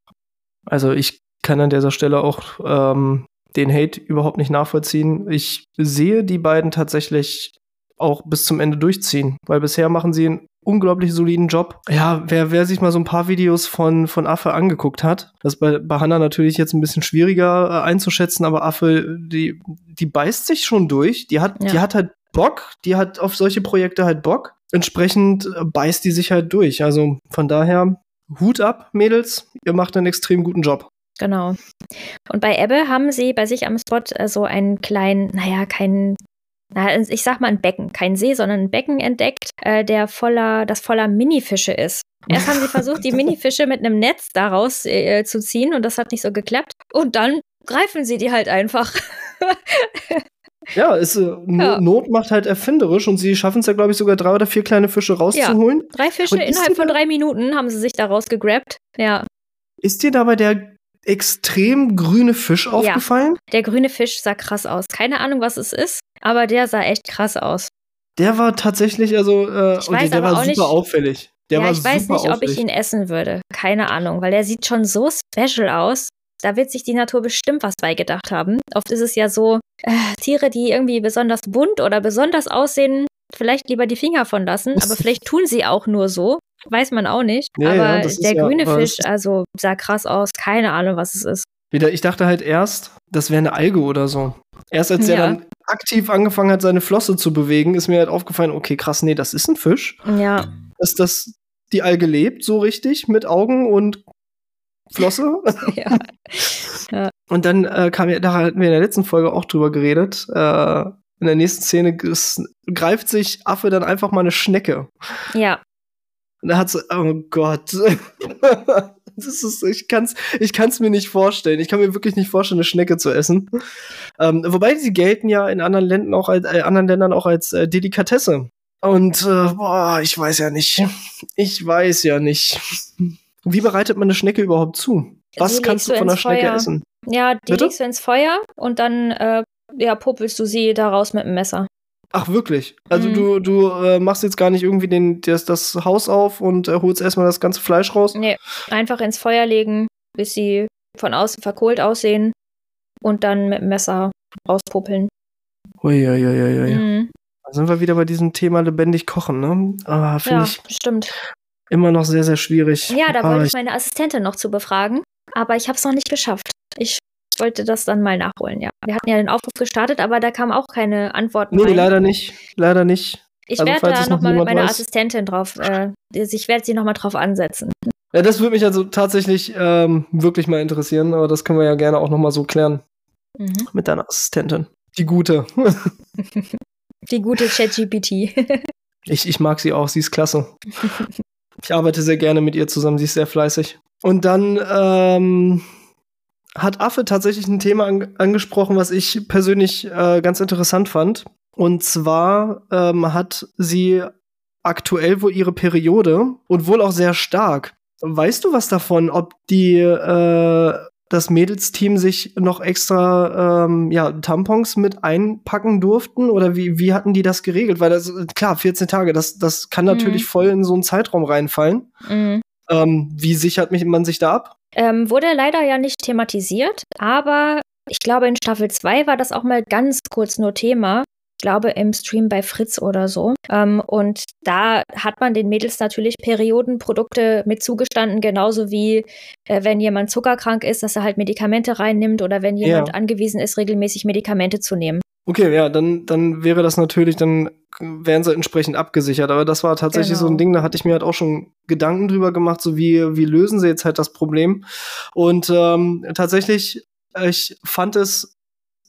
Also ich kann an dieser Stelle auch ähm, den Hate überhaupt nicht nachvollziehen. Ich sehe die beiden tatsächlich auch bis zum Ende durchziehen, weil bisher machen sie einen unglaublich soliden Job. Ja, wer, wer sich mal so ein paar Videos von, von Affe angeguckt hat, das ist bei, bei Hannah natürlich jetzt ein bisschen schwieriger äh, einzuschätzen, aber Affe, die, die beißt sich schon durch. Die hat, Ja. die hat halt Bock, die hat auf solche Projekte halt Bock. Entsprechend äh, beißt die sich halt durch. Also von daher, Hut ab, Mädels, ihr macht einen extrem guten Job. Genau. Und bei Ebbe haben sie bei sich am Spot äh, so einen kleinen, naja, keinen, na, ich sag mal ein Becken, kein See, sondern ein Becken entdeckt, äh, der voller, das voller Minifische ist. Erst haben sie versucht, die Minifische mit einem Netz daraus äh, zu ziehen und das hat nicht so geklappt. Und dann greifen sie die halt einfach. Ja, ist, äh, Ja. Not macht halt erfinderisch und sie schaffen es ja, glaube ich, sogar drei oder vier kleine Fische rauszuholen. Drei Fische innerhalb von drei Minuten haben sie sich da rausgegrabt. Ja. Ist dir dabei der extrem grüne Fisch aufgefallen? Der grüne Fisch sah krass aus. Keine Ahnung, was es ist, aber der sah echt krass aus. Der war tatsächlich, also, äh, Ich weiß der war super nicht- auffällig. Der ja, war ich weiß nicht, ob auffällig. ich ihn essen würde. Keine Ahnung, weil er sieht schon so special aus. Da wird sich die Natur bestimmt was bei gedacht haben. Oft ist es ja so, äh, Tiere, die irgendwie besonders bunt oder besonders aussehen, vielleicht lieber die Finger von lassen, aber vielleicht tun sie auch nur so. Weiß man auch nicht. Ja, ja, aber ist der ja- grüne Fisch, also sah krass aus. Keine Ahnung, was es ist. Wieder, ich dachte halt erst, das wäre eine Alge oder so. Erst als Ja. dann aktiv angefangen hat, seine Flosse zu bewegen, ist mir halt aufgefallen, okay, krass, nee, das ist ein Fisch. Ja, Dass das die Alge lebt, so richtig, mit Augen und Flosse. ja. Und dann äh, kam ja, da hatten wir in der letzten Folge auch drüber geredet. Äh, in der nächsten Szene greift sich Affe dann einfach mal eine Schnecke. ja. Und da hat sie, oh Gott. das ist, ich kann's, ich kann's mir nicht vorstellen. Ich kann mir wirklich nicht vorstellen, eine Schnecke zu essen. Ähm, wobei sie gelten ja in anderen Ländern auch als, äh, anderen Ländern auch als äh, Delikatesse. Und äh, boah, ich weiß ja nicht. Ich weiß ja nicht. Wie bereitet man eine Schnecke überhaupt zu? Was Die kannst du von einer Schnecke Feuer. essen? Ja, die Bitte? legst du ins Feuer und dann äh, ja, popelst du sie da raus mit dem Messer. Ach, wirklich? Also Mhm. du, du äh, machst jetzt gar nicht irgendwie den, das, das Haus auf und äh, holst erstmal das ganze Fleisch raus? Nee, einfach ins Feuer legen, bis sie von außen verkohlt aussehen und dann mit dem Messer rauspopeln. Uiuiuiui. Mhm. Da sind wir wieder bei diesem Thema lebendig kochen, ne? Ah, finde Ja, ich stimmt. immer noch sehr, sehr schwierig. Ja, da ah, wollte ich meine Assistentin noch zu befragen, aber ich habe es noch nicht geschafft. Ich wollte das dann mal nachholen, ja. Wir hatten ja den Aufruf gestartet, aber da kamen auch keine Antworten. Nee, rein. leider nicht. Leider nicht. Ich also, werde da es noch nochmal mit meiner weiß. Assistentin drauf, äh, ich werde sie nochmal drauf ansetzen. Ja, das würde mich also tatsächlich ähm, wirklich mal interessieren, aber das können wir ja gerne auch noch mal so klären Mhm. mit deiner Assistentin. Die gute. Die gute ChatGPT. Ich, ich mag sie auch, sie ist klasse. Ich arbeite sehr gerne mit ihr zusammen, sie ist sehr fleißig. Und dann ähm, hat Affe tatsächlich ein Thema an, angesprochen, was ich persönlich äh, ganz interessant fand. Und zwar ähm, hat sie aktuell wohl ihre Periode und wohl auch sehr stark. Weißt du was davon, ob die äh, das Mädelsteam sich noch extra ähm, ja, Tampons mit einpacken durften? Oder wie, wie hatten die das geregelt? Weil das, klar, 14 Tage, das, das kann natürlich Mhm. voll in so einen Zeitraum reinfallen. mhm. Ähm, wie sichert mich, man sich da ab? Ähm, wurde leider ja nicht thematisiert, aber ich glaube, in Staffel 2 war das auch mal ganz kurz nur Thema. Ich glaube, im Stream bei Fritz oder so. Ähm, und da hat man den Mädels natürlich Periodenprodukte mit zugestanden, genauso wie äh, wenn jemand zuckerkrank ist, dass er halt Medikamente reinnimmt oder wenn jemand Ja. angewiesen ist, regelmäßig Medikamente zu nehmen. Okay, ja, dann, dann wäre das natürlich, dann wären sie entsprechend abgesichert. Aber das war tatsächlich Genau. so ein Ding, da hatte ich mir halt auch schon Gedanken drüber gemacht, so wie, wie lösen sie jetzt halt das Problem. Und ähm, tatsächlich, ich fand es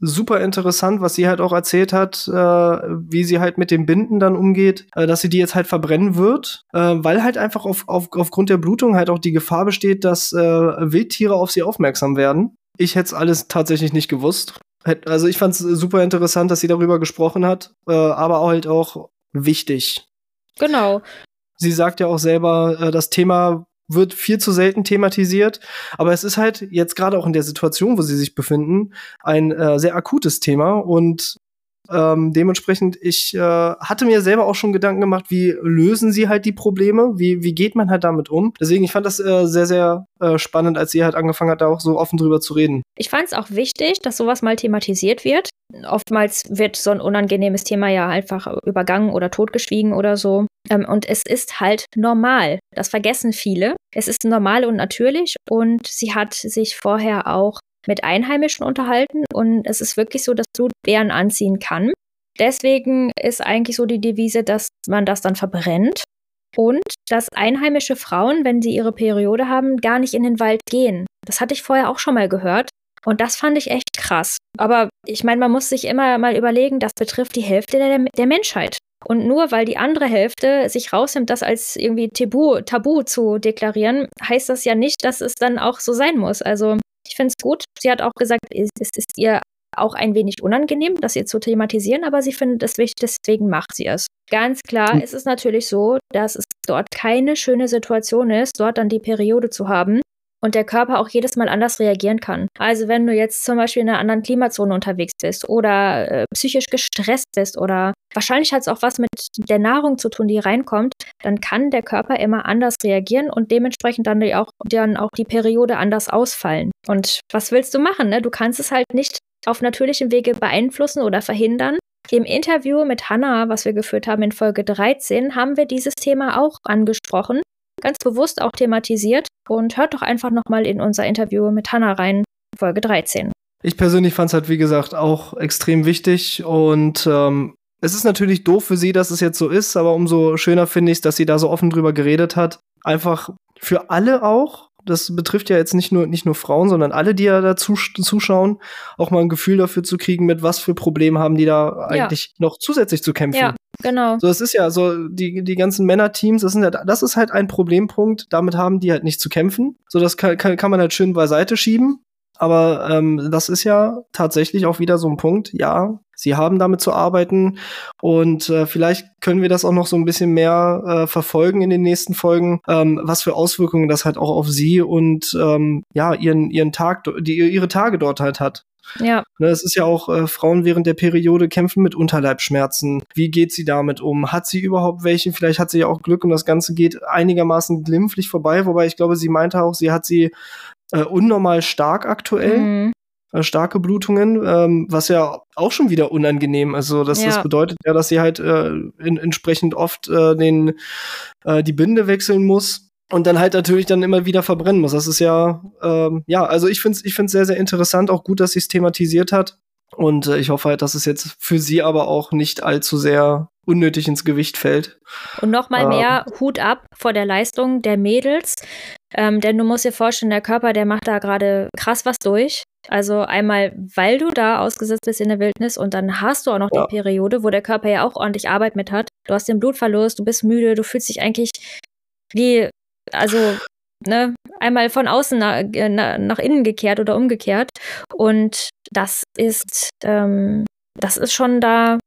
super interessant, was sie halt auch erzählt hat, äh, wie sie halt mit den Binden dann umgeht, äh, dass sie die jetzt halt verbrennen wird, äh, weil halt einfach auf, auf, aufgrund der Blutung halt auch die Gefahr besteht, dass äh, Wildtiere auf sie aufmerksam werden. Ich hätte es alles tatsächlich nicht gewusst. Hätt- Also ich fand es super interessant, dass sie darüber gesprochen hat, äh, aber halt auch wichtig. Genau. Sie sagt ja auch selber, äh, das Thema wird viel zu selten thematisiert, aber es ist halt jetzt gerade auch in der Situation, wo sie sich befinden, ein äh, sehr akutes Thema und Ähm, dementsprechend, ich äh, hatte mir selber auch schon Gedanken gemacht, wie lösen sie halt die Probleme, wie, wie geht man halt damit um. Deswegen, ich fand das äh, sehr, sehr äh, spannend, als sie halt angefangen hat, da auch so offen drüber zu reden. Ich fand es auch wichtig, dass sowas mal thematisiert wird. Oftmals wird so ein unangenehmes Thema ja einfach übergangen oder totgeschwiegen oder so. Ähm, und es ist halt normal. Das vergessen viele. Es ist normal und natürlich. Und sie hat sich vorher auch mit Einheimischen unterhalten. Und es ist wirklich so, dass du Bären anziehen kann. Deswegen ist eigentlich so die Devise, dass man das dann verbrennt. Und dass einheimische Frauen, wenn sie ihre Periode haben, gar nicht in den Wald gehen. Das hatte ich vorher auch schon mal gehört. Und das fand ich echt krass. Aber ich meine, man muss sich immer mal überlegen, das betrifft die Hälfte der, der Menschheit. Und nur weil die andere Hälfte sich rausnimmt, das als irgendwie Tabu, Tabu zu deklarieren, heißt das ja nicht, dass es dann auch so sein muss. Also ich finde es gut. Sie hat auch gesagt, es ist ihr auch ein wenig unangenehm, das hier zu thematisieren, aber sie findet es wichtig, deswegen macht sie es. Ganz klar mhm. ist es natürlich so, dass es dort keine schöne Situation ist, dort dann die Periode zu haben und der Körper auch jedes Mal anders reagieren kann. Also wenn du jetzt zum Beispiel in einer anderen Klimazone unterwegs bist oder äh, psychisch gestresst bist oder wahrscheinlich hat es auch was mit der Nahrung zu tun, die reinkommt, dann kann der Körper immer anders reagieren und dementsprechend dann auch, dann auch die Periode anders ausfallen. Und was willst du machen? Ne? Du kannst es halt nicht auf natürlichem Wege beeinflussen oder verhindern. Im Interview mit Hannah, was wir geführt haben in Folge 13, haben wir dieses Thema auch angesprochen ganz bewusst auch thematisiert. Und hört doch einfach nochmal in unser Interview mit Hannah rein, Folge 13. Ich persönlich fand es halt, wie gesagt, auch extrem wichtig und ähm, es ist natürlich doof für sie, dass es jetzt so ist, aber umso schöner finde ich, dass sie da so offen drüber geredet hat. Einfach für alle auch, das betrifft ja jetzt nicht nur, nicht nur Frauen, sondern alle, die ja da zuschauen, auch mal ein Gefühl dafür zu kriegen, mit was für Problemen haben die da eigentlich ja. noch zusätzlich zu kämpfen. Ja, genau. So, es ist ja so, die, die ganzen Männerteams, das, sind ja, das ist halt ein Problempunkt, damit haben die halt nicht zu kämpfen. So, das kann, kann, kann man halt schön beiseite schieben. Aber ähm, das ist ja tatsächlich auch wieder so ein Punkt. Ja, sie haben damit zu arbeiten und äh, vielleicht können wir das auch noch so ein bisschen mehr äh, verfolgen in den nächsten Folgen, ähm, was für Auswirkungen das halt auch auf sie und ähm, ja ihren ihren Tag, die ihre Tage dort halt hat. Ja. Ne, es ist ja auch, äh, Frauen während der Periode kämpfen mit Unterleibschmerzen. Wie geht sie damit um? Hat sie überhaupt welche? Vielleicht hat sie ja auch Glück und das Ganze geht einigermaßen glimpflich vorbei, wobei ich glaube, sie meinte auch, sie hat sie äh, unnormal stark aktuell. Mhm. Äh, starke Blutungen, ähm, was ja auch schon wieder unangenehm ist. Also das, ja. das bedeutet ja, dass sie halt äh, in, entsprechend oft äh, den, äh, die Binde wechseln muss und dann halt natürlich dann immer wieder verbrennen muss. Das ist ja, ähm, ja, also ich finde es ich find's sehr, sehr interessant, auch gut, dass sie es thematisiert hat. Und äh, ich hoffe halt, dass es jetzt für sie aber auch nicht allzu sehr unnötig ins Gewicht fällt. Und nochmal ähm, mehr Hut ab vor der Leistung der Mädels. Ähm, denn du musst dir vorstellen, der Körper, der macht da gerade krass was durch. Also einmal, weil du da ausgesetzt bist in der Wildnis und dann hast du auch noch ja. die Periode, wo der Körper ja auch ordentlich Arbeit mit hat. Du hast den Blutverlust, du bist müde, du fühlst dich eigentlich wie, also, ne, einmal von außen nach, nach innen gekehrt oder umgekehrt. Und das ist, ähm, das ist schon da,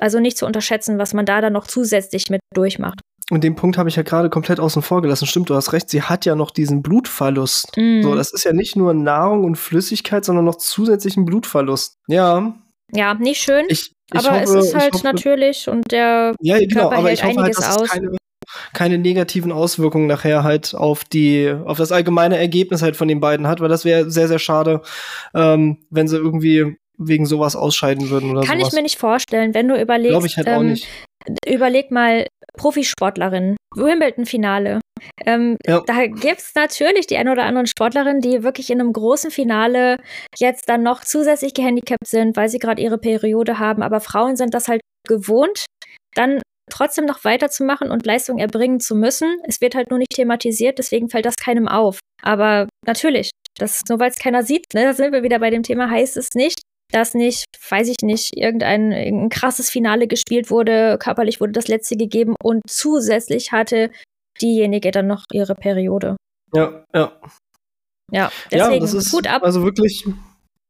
also nicht zu unterschätzen, was man da dann noch zusätzlich mit durchmacht. Und den Punkt habe ich ja gerade komplett außen vor gelassen. Stimmt, du hast recht, sie hat ja noch diesen Blutverlust. Mm. So, das ist ja nicht nur Nahrung und Flüssigkeit, sondern noch zusätzlichen Blutverlust. Ja. Ja, nicht schön. Ich, ich aber hoffe, es ist halt hoffe, natürlich und der ja, genau, Körper aber hält ich hoffe halt, einiges halt, dass aus. Es keine, keine negativen Auswirkungen nachher halt auf die, auf das allgemeine Ergebnis halt von den beiden hat, weil das wäre sehr, sehr schade, ähm, wenn sie irgendwie wegen sowas ausscheiden würden oder Kann sowas. ich mir nicht vorstellen, wenn du überlegst. Glaube ich halt ähm, auch nicht. Überleg mal, Profisportlerin, Wimbledon-Finale. Ähm, ja. Da gibt es natürlich die eine oder andere Sportlerin, die wirklich in einem großen Finale jetzt dann noch zusätzlich gehandicapt sind, weil sie gerade ihre Periode haben. Aber Frauen sind das halt gewohnt, dann trotzdem noch weiterzumachen und Leistung erbringen zu müssen. Es wird halt nur nicht thematisiert, deswegen fällt das keinem auf. Aber natürlich, das nur weil es keiner sieht, ne, da sind wir wieder bei dem Thema, heißt es nicht, dass nicht, weiß ich nicht, irgendein, irgendein krasses Finale gespielt wurde, körperlich wurde das letzte gegeben und zusätzlich hatte diejenige dann noch ihre Periode. Ja, ja. Ja, deswegen ja, das ist gut ab. Also wirklich,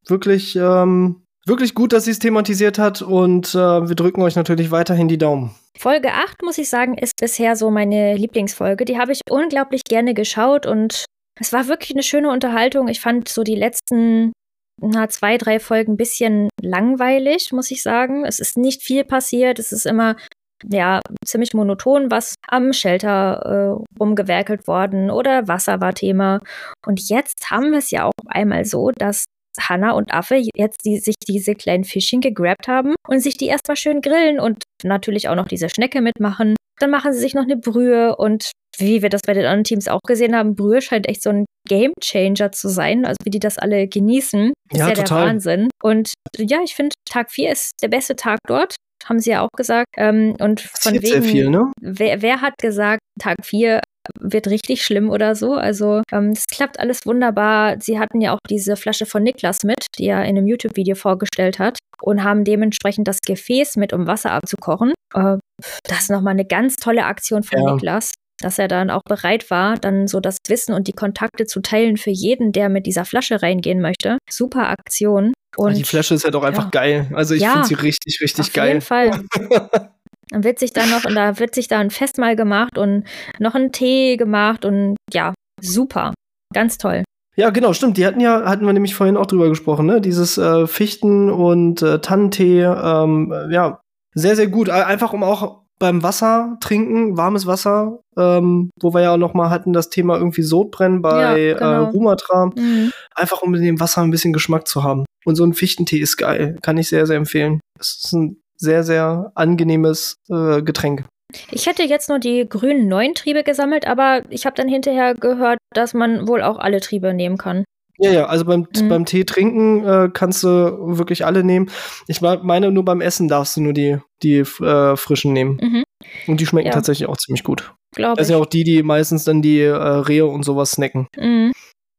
wirklich, ähm, wirklich gut, dass sie es thematisiert hat und äh, wir drücken euch natürlich weiterhin die Daumen. Folge 8, muss ich sagen, ist bisher so meine Lieblingsfolge. Die habe ich unglaublich gerne geschaut und es war wirklich eine schöne Unterhaltung. Ich fand so die letzten na, zwei, drei Folgen ein bisschen langweilig, muss ich sagen. Es ist nicht viel passiert. Es ist immer ja, ziemlich monoton, was am Shelter äh, rumgewerkelt worden oder Wasser war Thema. Und jetzt haben wir es ja auch einmal so, dass Hanna und Affe jetzt die, sich diese kleinen Fischchen gegrabt haben und sich die erstmal schön grillen und natürlich auch noch diese Schnecke mitmachen. Dann machen sie sich noch eine Brühe und wie wir das bei den anderen Teams auch gesehen haben, Brühe scheint echt so ein Game Changer zu sein. Also wie die das alle genießen, ist ja, ja der Wahnsinn. Und ja, ich finde, Tag 4 ist der beste Tag dort haben sie ja auch gesagt. Ähm, und von wegen, sehr viel, ne? wer, wer hat gesagt, Tag 4 wird richtig schlimm oder so. Also ähm, es klappt alles wunderbar. Sie hatten ja auch diese Flasche von Niklas mit, die er in einem YouTube-Video vorgestellt hat und haben dementsprechend das Gefäß mit, um Wasser abzukochen. Äh, das ist nochmal eine ganz tolle Aktion von ja. Niklas dass er dann auch bereit war, dann so das Wissen und die Kontakte zu teilen für jeden, der mit dieser Flasche reingehen möchte. Super Aktion. Und die Flasche ist halt auch einfach ja. geil. Also ich ja, finde sie richtig, richtig auf geil. Auf jeden Fall. Dann wird sich da noch, und da wird sich da ein Festmahl gemacht und noch ein Tee gemacht und ja, super. Ganz toll. Ja, genau, stimmt. Die hatten ja, hatten wir nämlich vorhin auch drüber gesprochen, ne? Dieses äh, Fichten- und äh, Tannentee, ähm, ja, sehr, sehr gut. Einfach um auch beim Wasser trinken, warmes Wasser, ähm, wo wir ja auch noch mal hatten das Thema irgendwie Sodbrennen bei ja, genau. äh, Rumatra, mhm. einfach um mit dem Wasser ein bisschen Geschmack zu haben. Und so ein Fichtentee ist geil, kann ich sehr, sehr empfehlen. Es ist ein sehr, sehr angenehmes äh, Getränk. Ich hätte jetzt nur die grünen neuen Triebe gesammelt, aber ich habe dann hinterher gehört, dass man wohl auch alle Triebe nehmen kann. Ja, ja, also beim, mhm. beim Tee trinken äh, kannst du wirklich alle nehmen. Ich meine, nur beim Essen darfst du nur die, die äh, frischen nehmen. Mhm. Und die schmecken ja. tatsächlich auch ziemlich gut. Glaube Das sind ja auch die, die meistens dann die äh, Rehe und sowas snacken. Mhm.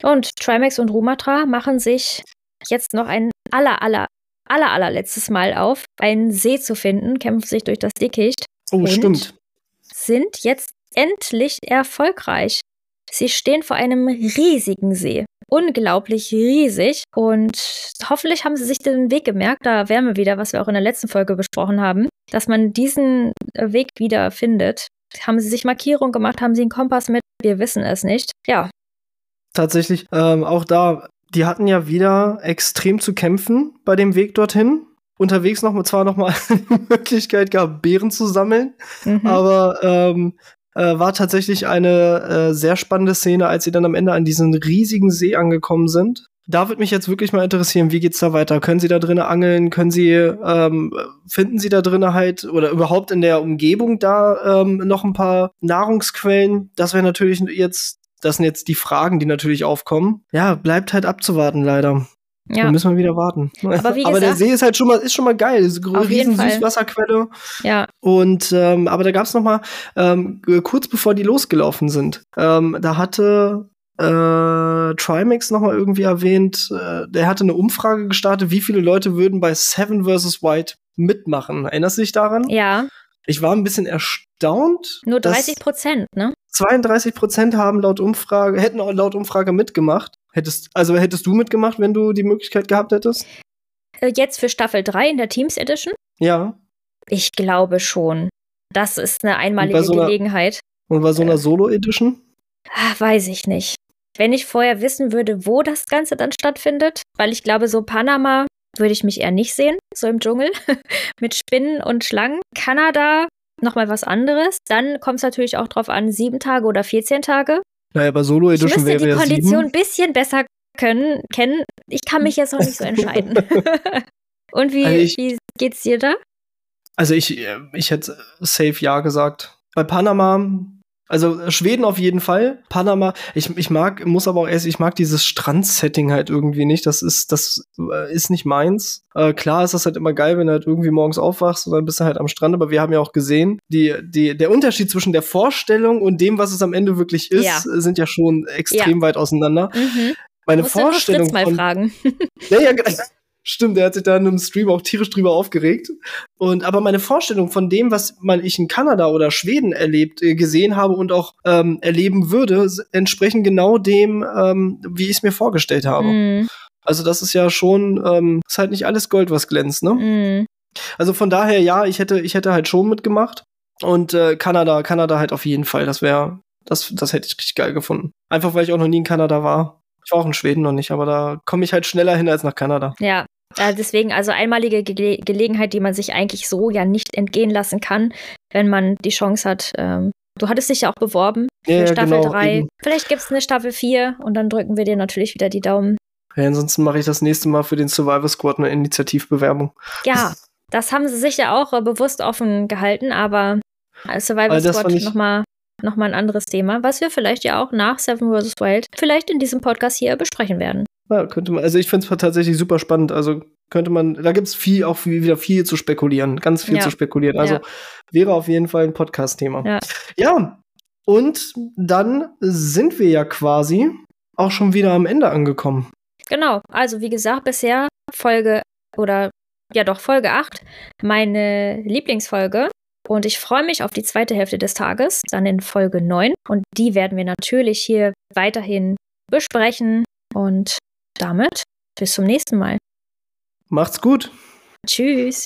Und Trimax und Rumatra machen sich jetzt noch ein aller, aller, aller, allerletztes Mal auf, einen See zu finden, kämpfen sich durch das Dickicht. Oh, stimmt. Sind jetzt endlich erfolgreich. Sie stehen vor einem riesigen See. Unglaublich riesig. Und hoffentlich haben sie sich den Weg gemerkt. Da wären wir wieder, was wir auch in der letzten Folge besprochen haben, dass man diesen Weg wieder findet. Haben sie sich Markierung gemacht? Haben sie einen Kompass mit? Wir wissen es nicht. Ja. Tatsächlich, ähm, auch da, die hatten ja wieder extrem zu kämpfen bei dem Weg dorthin unterwegs noch zwar noch mal die Möglichkeit gehabt, Beeren zu sammeln, mhm. aber ähm, äh, war tatsächlich eine äh, sehr spannende Szene, als sie dann am Ende an diesen riesigen See angekommen sind. Da würde mich jetzt wirklich mal interessieren, wie geht's da weiter? Können Sie da drinnen angeln? Können Sie, ähm, finden Sie da drinnen halt oder überhaupt in der Umgebung da ähm, noch ein paar Nahrungsquellen? Das wäre natürlich jetzt, das sind jetzt die Fragen, die natürlich aufkommen. Ja, bleibt halt abzuwarten leider. Ja. Da müssen wir wieder warten. Aber, gesagt, aber, der See ist halt schon mal, ist schon mal geil. Ist eine riesen Süßwasserquelle. Ja. Und ähm, aber da gab es noch mal ähm, kurz bevor die losgelaufen sind, ähm, da hatte äh, Trimax noch mal irgendwie erwähnt, äh, der hatte eine Umfrage gestartet, wie viele Leute würden bei Seven vs. White mitmachen. Erinnerst du dich daran? Ja. Ich war ein bisschen erstaunt. Nur 30 Prozent, ne? 32 Prozent haben laut Umfrage, hätten laut Umfrage mitgemacht. Hättest, also hättest du mitgemacht, wenn du die Möglichkeit gehabt hättest? Äh, jetzt für Staffel 3 in der Teams Edition? Ja. Ich glaube schon. Das ist eine einmalige so Gelegenheit. Einer, und bei so einer äh, Solo Edition? Ach, weiß ich nicht. Wenn ich vorher wissen würde, wo das Ganze dann stattfindet, weil ich glaube, so Panama würde ich mich eher nicht sehen, so im Dschungel mit Spinnen und Schlangen. Kanada nochmal was anderes. Dann kommt es natürlich auch drauf an, sieben Tage oder 14 Tage. Naja, bei Solo Edition wäre die Kondition ein bisschen besser können, kennen. Ich kann mich jetzt noch nicht so entscheiden. Und wie, also ich, wie geht's dir da? Also ich, äh, ich hätte safe ja gesagt. Bei Panama also Schweden auf jeden Fall. Panama, ich, ich mag, muss aber auch erst, ich mag dieses Strandsetting halt irgendwie nicht. Das ist, das äh, ist nicht meins. Äh, klar ist das halt immer geil, wenn du halt irgendwie morgens aufwachst und dann bist du halt am Strand, aber wir haben ja auch gesehen, die, die, der Unterschied zwischen der Vorstellung und dem, was es am Ende wirklich ist, ja. sind ja schon extrem ja. weit auseinander. Mhm. Meine Vorstellung. Du mal fragen. ja, ja, Stimmt, der hat sich da in einem Stream auch tierisch drüber aufgeregt. Und aber meine Vorstellung von dem, was mal ich in Kanada oder Schweden erlebt, äh, gesehen habe und auch ähm, erleben würde, entsprechen genau dem, ähm, wie ich es mir vorgestellt habe. Mm. Also das ist ja schon, ähm, ist halt nicht alles Gold, was glänzt, ne? Mm. Also von daher, ja, ich hätte, ich hätte halt schon mitgemacht. Und äh, Kanada, Kanada halt auf jeden Fall. Das wäre, das, das hätte ich richtig geil gefunden. Einfach weil ich auch noch nie in Kanada war. Ich war auch in Schweden noch nicht, aber da komme ich halt schneller hin als nach Kanada. Ja, ja, deswegen also einmalige Ge Gelegenheit, die man sich eigentlich so ja nicht entgehen lassen kann, wenn man die Chance hat. Ähm, du hattest dich ja auch beworben für Ja, Staffel genau, 3. eben. Vielleicht gibt es eine Staffel 4 und dann drücken wir dir natürlich wieder die Daumen. Ja, ansonsten mache ich das nächste Mal für den Survivor Squad eine Initiativbewerbung. Ja, das haben sie sich ja auch äh, bewusst offen gehalten, aber als Survivor Also Squad ich- nochmal noch mal ein anderes Thema, was wir vielleicht ja auch nach Seven vs. Wild vielleicht in diesem Podcast hier besprechen werden. Ja, könnte man, also ich finde es tatsächlich super spannend. Also könnte man, da gibt es viel, auch viel, wieder viel zu spekulieren, ganz viel Ja. zu spekulieren. Also Ja. wäre auf jeden Fall ein Podcast-Thema. Ja. ja, und dann sind wir ja quasi auch schon wieder am Ende angekommen. Genau, also wie gesagt, bisher Folge oder ja doch Folge 8, meine Lieblingsfolge. Und ich freue mich auf die zweite Hälfte des Tages, dann in Folge 9. Und die werden wir natürlich hier weiterhin besprechen. Und damit bis zum nächsten Mal. Macht's gut. Tschüss.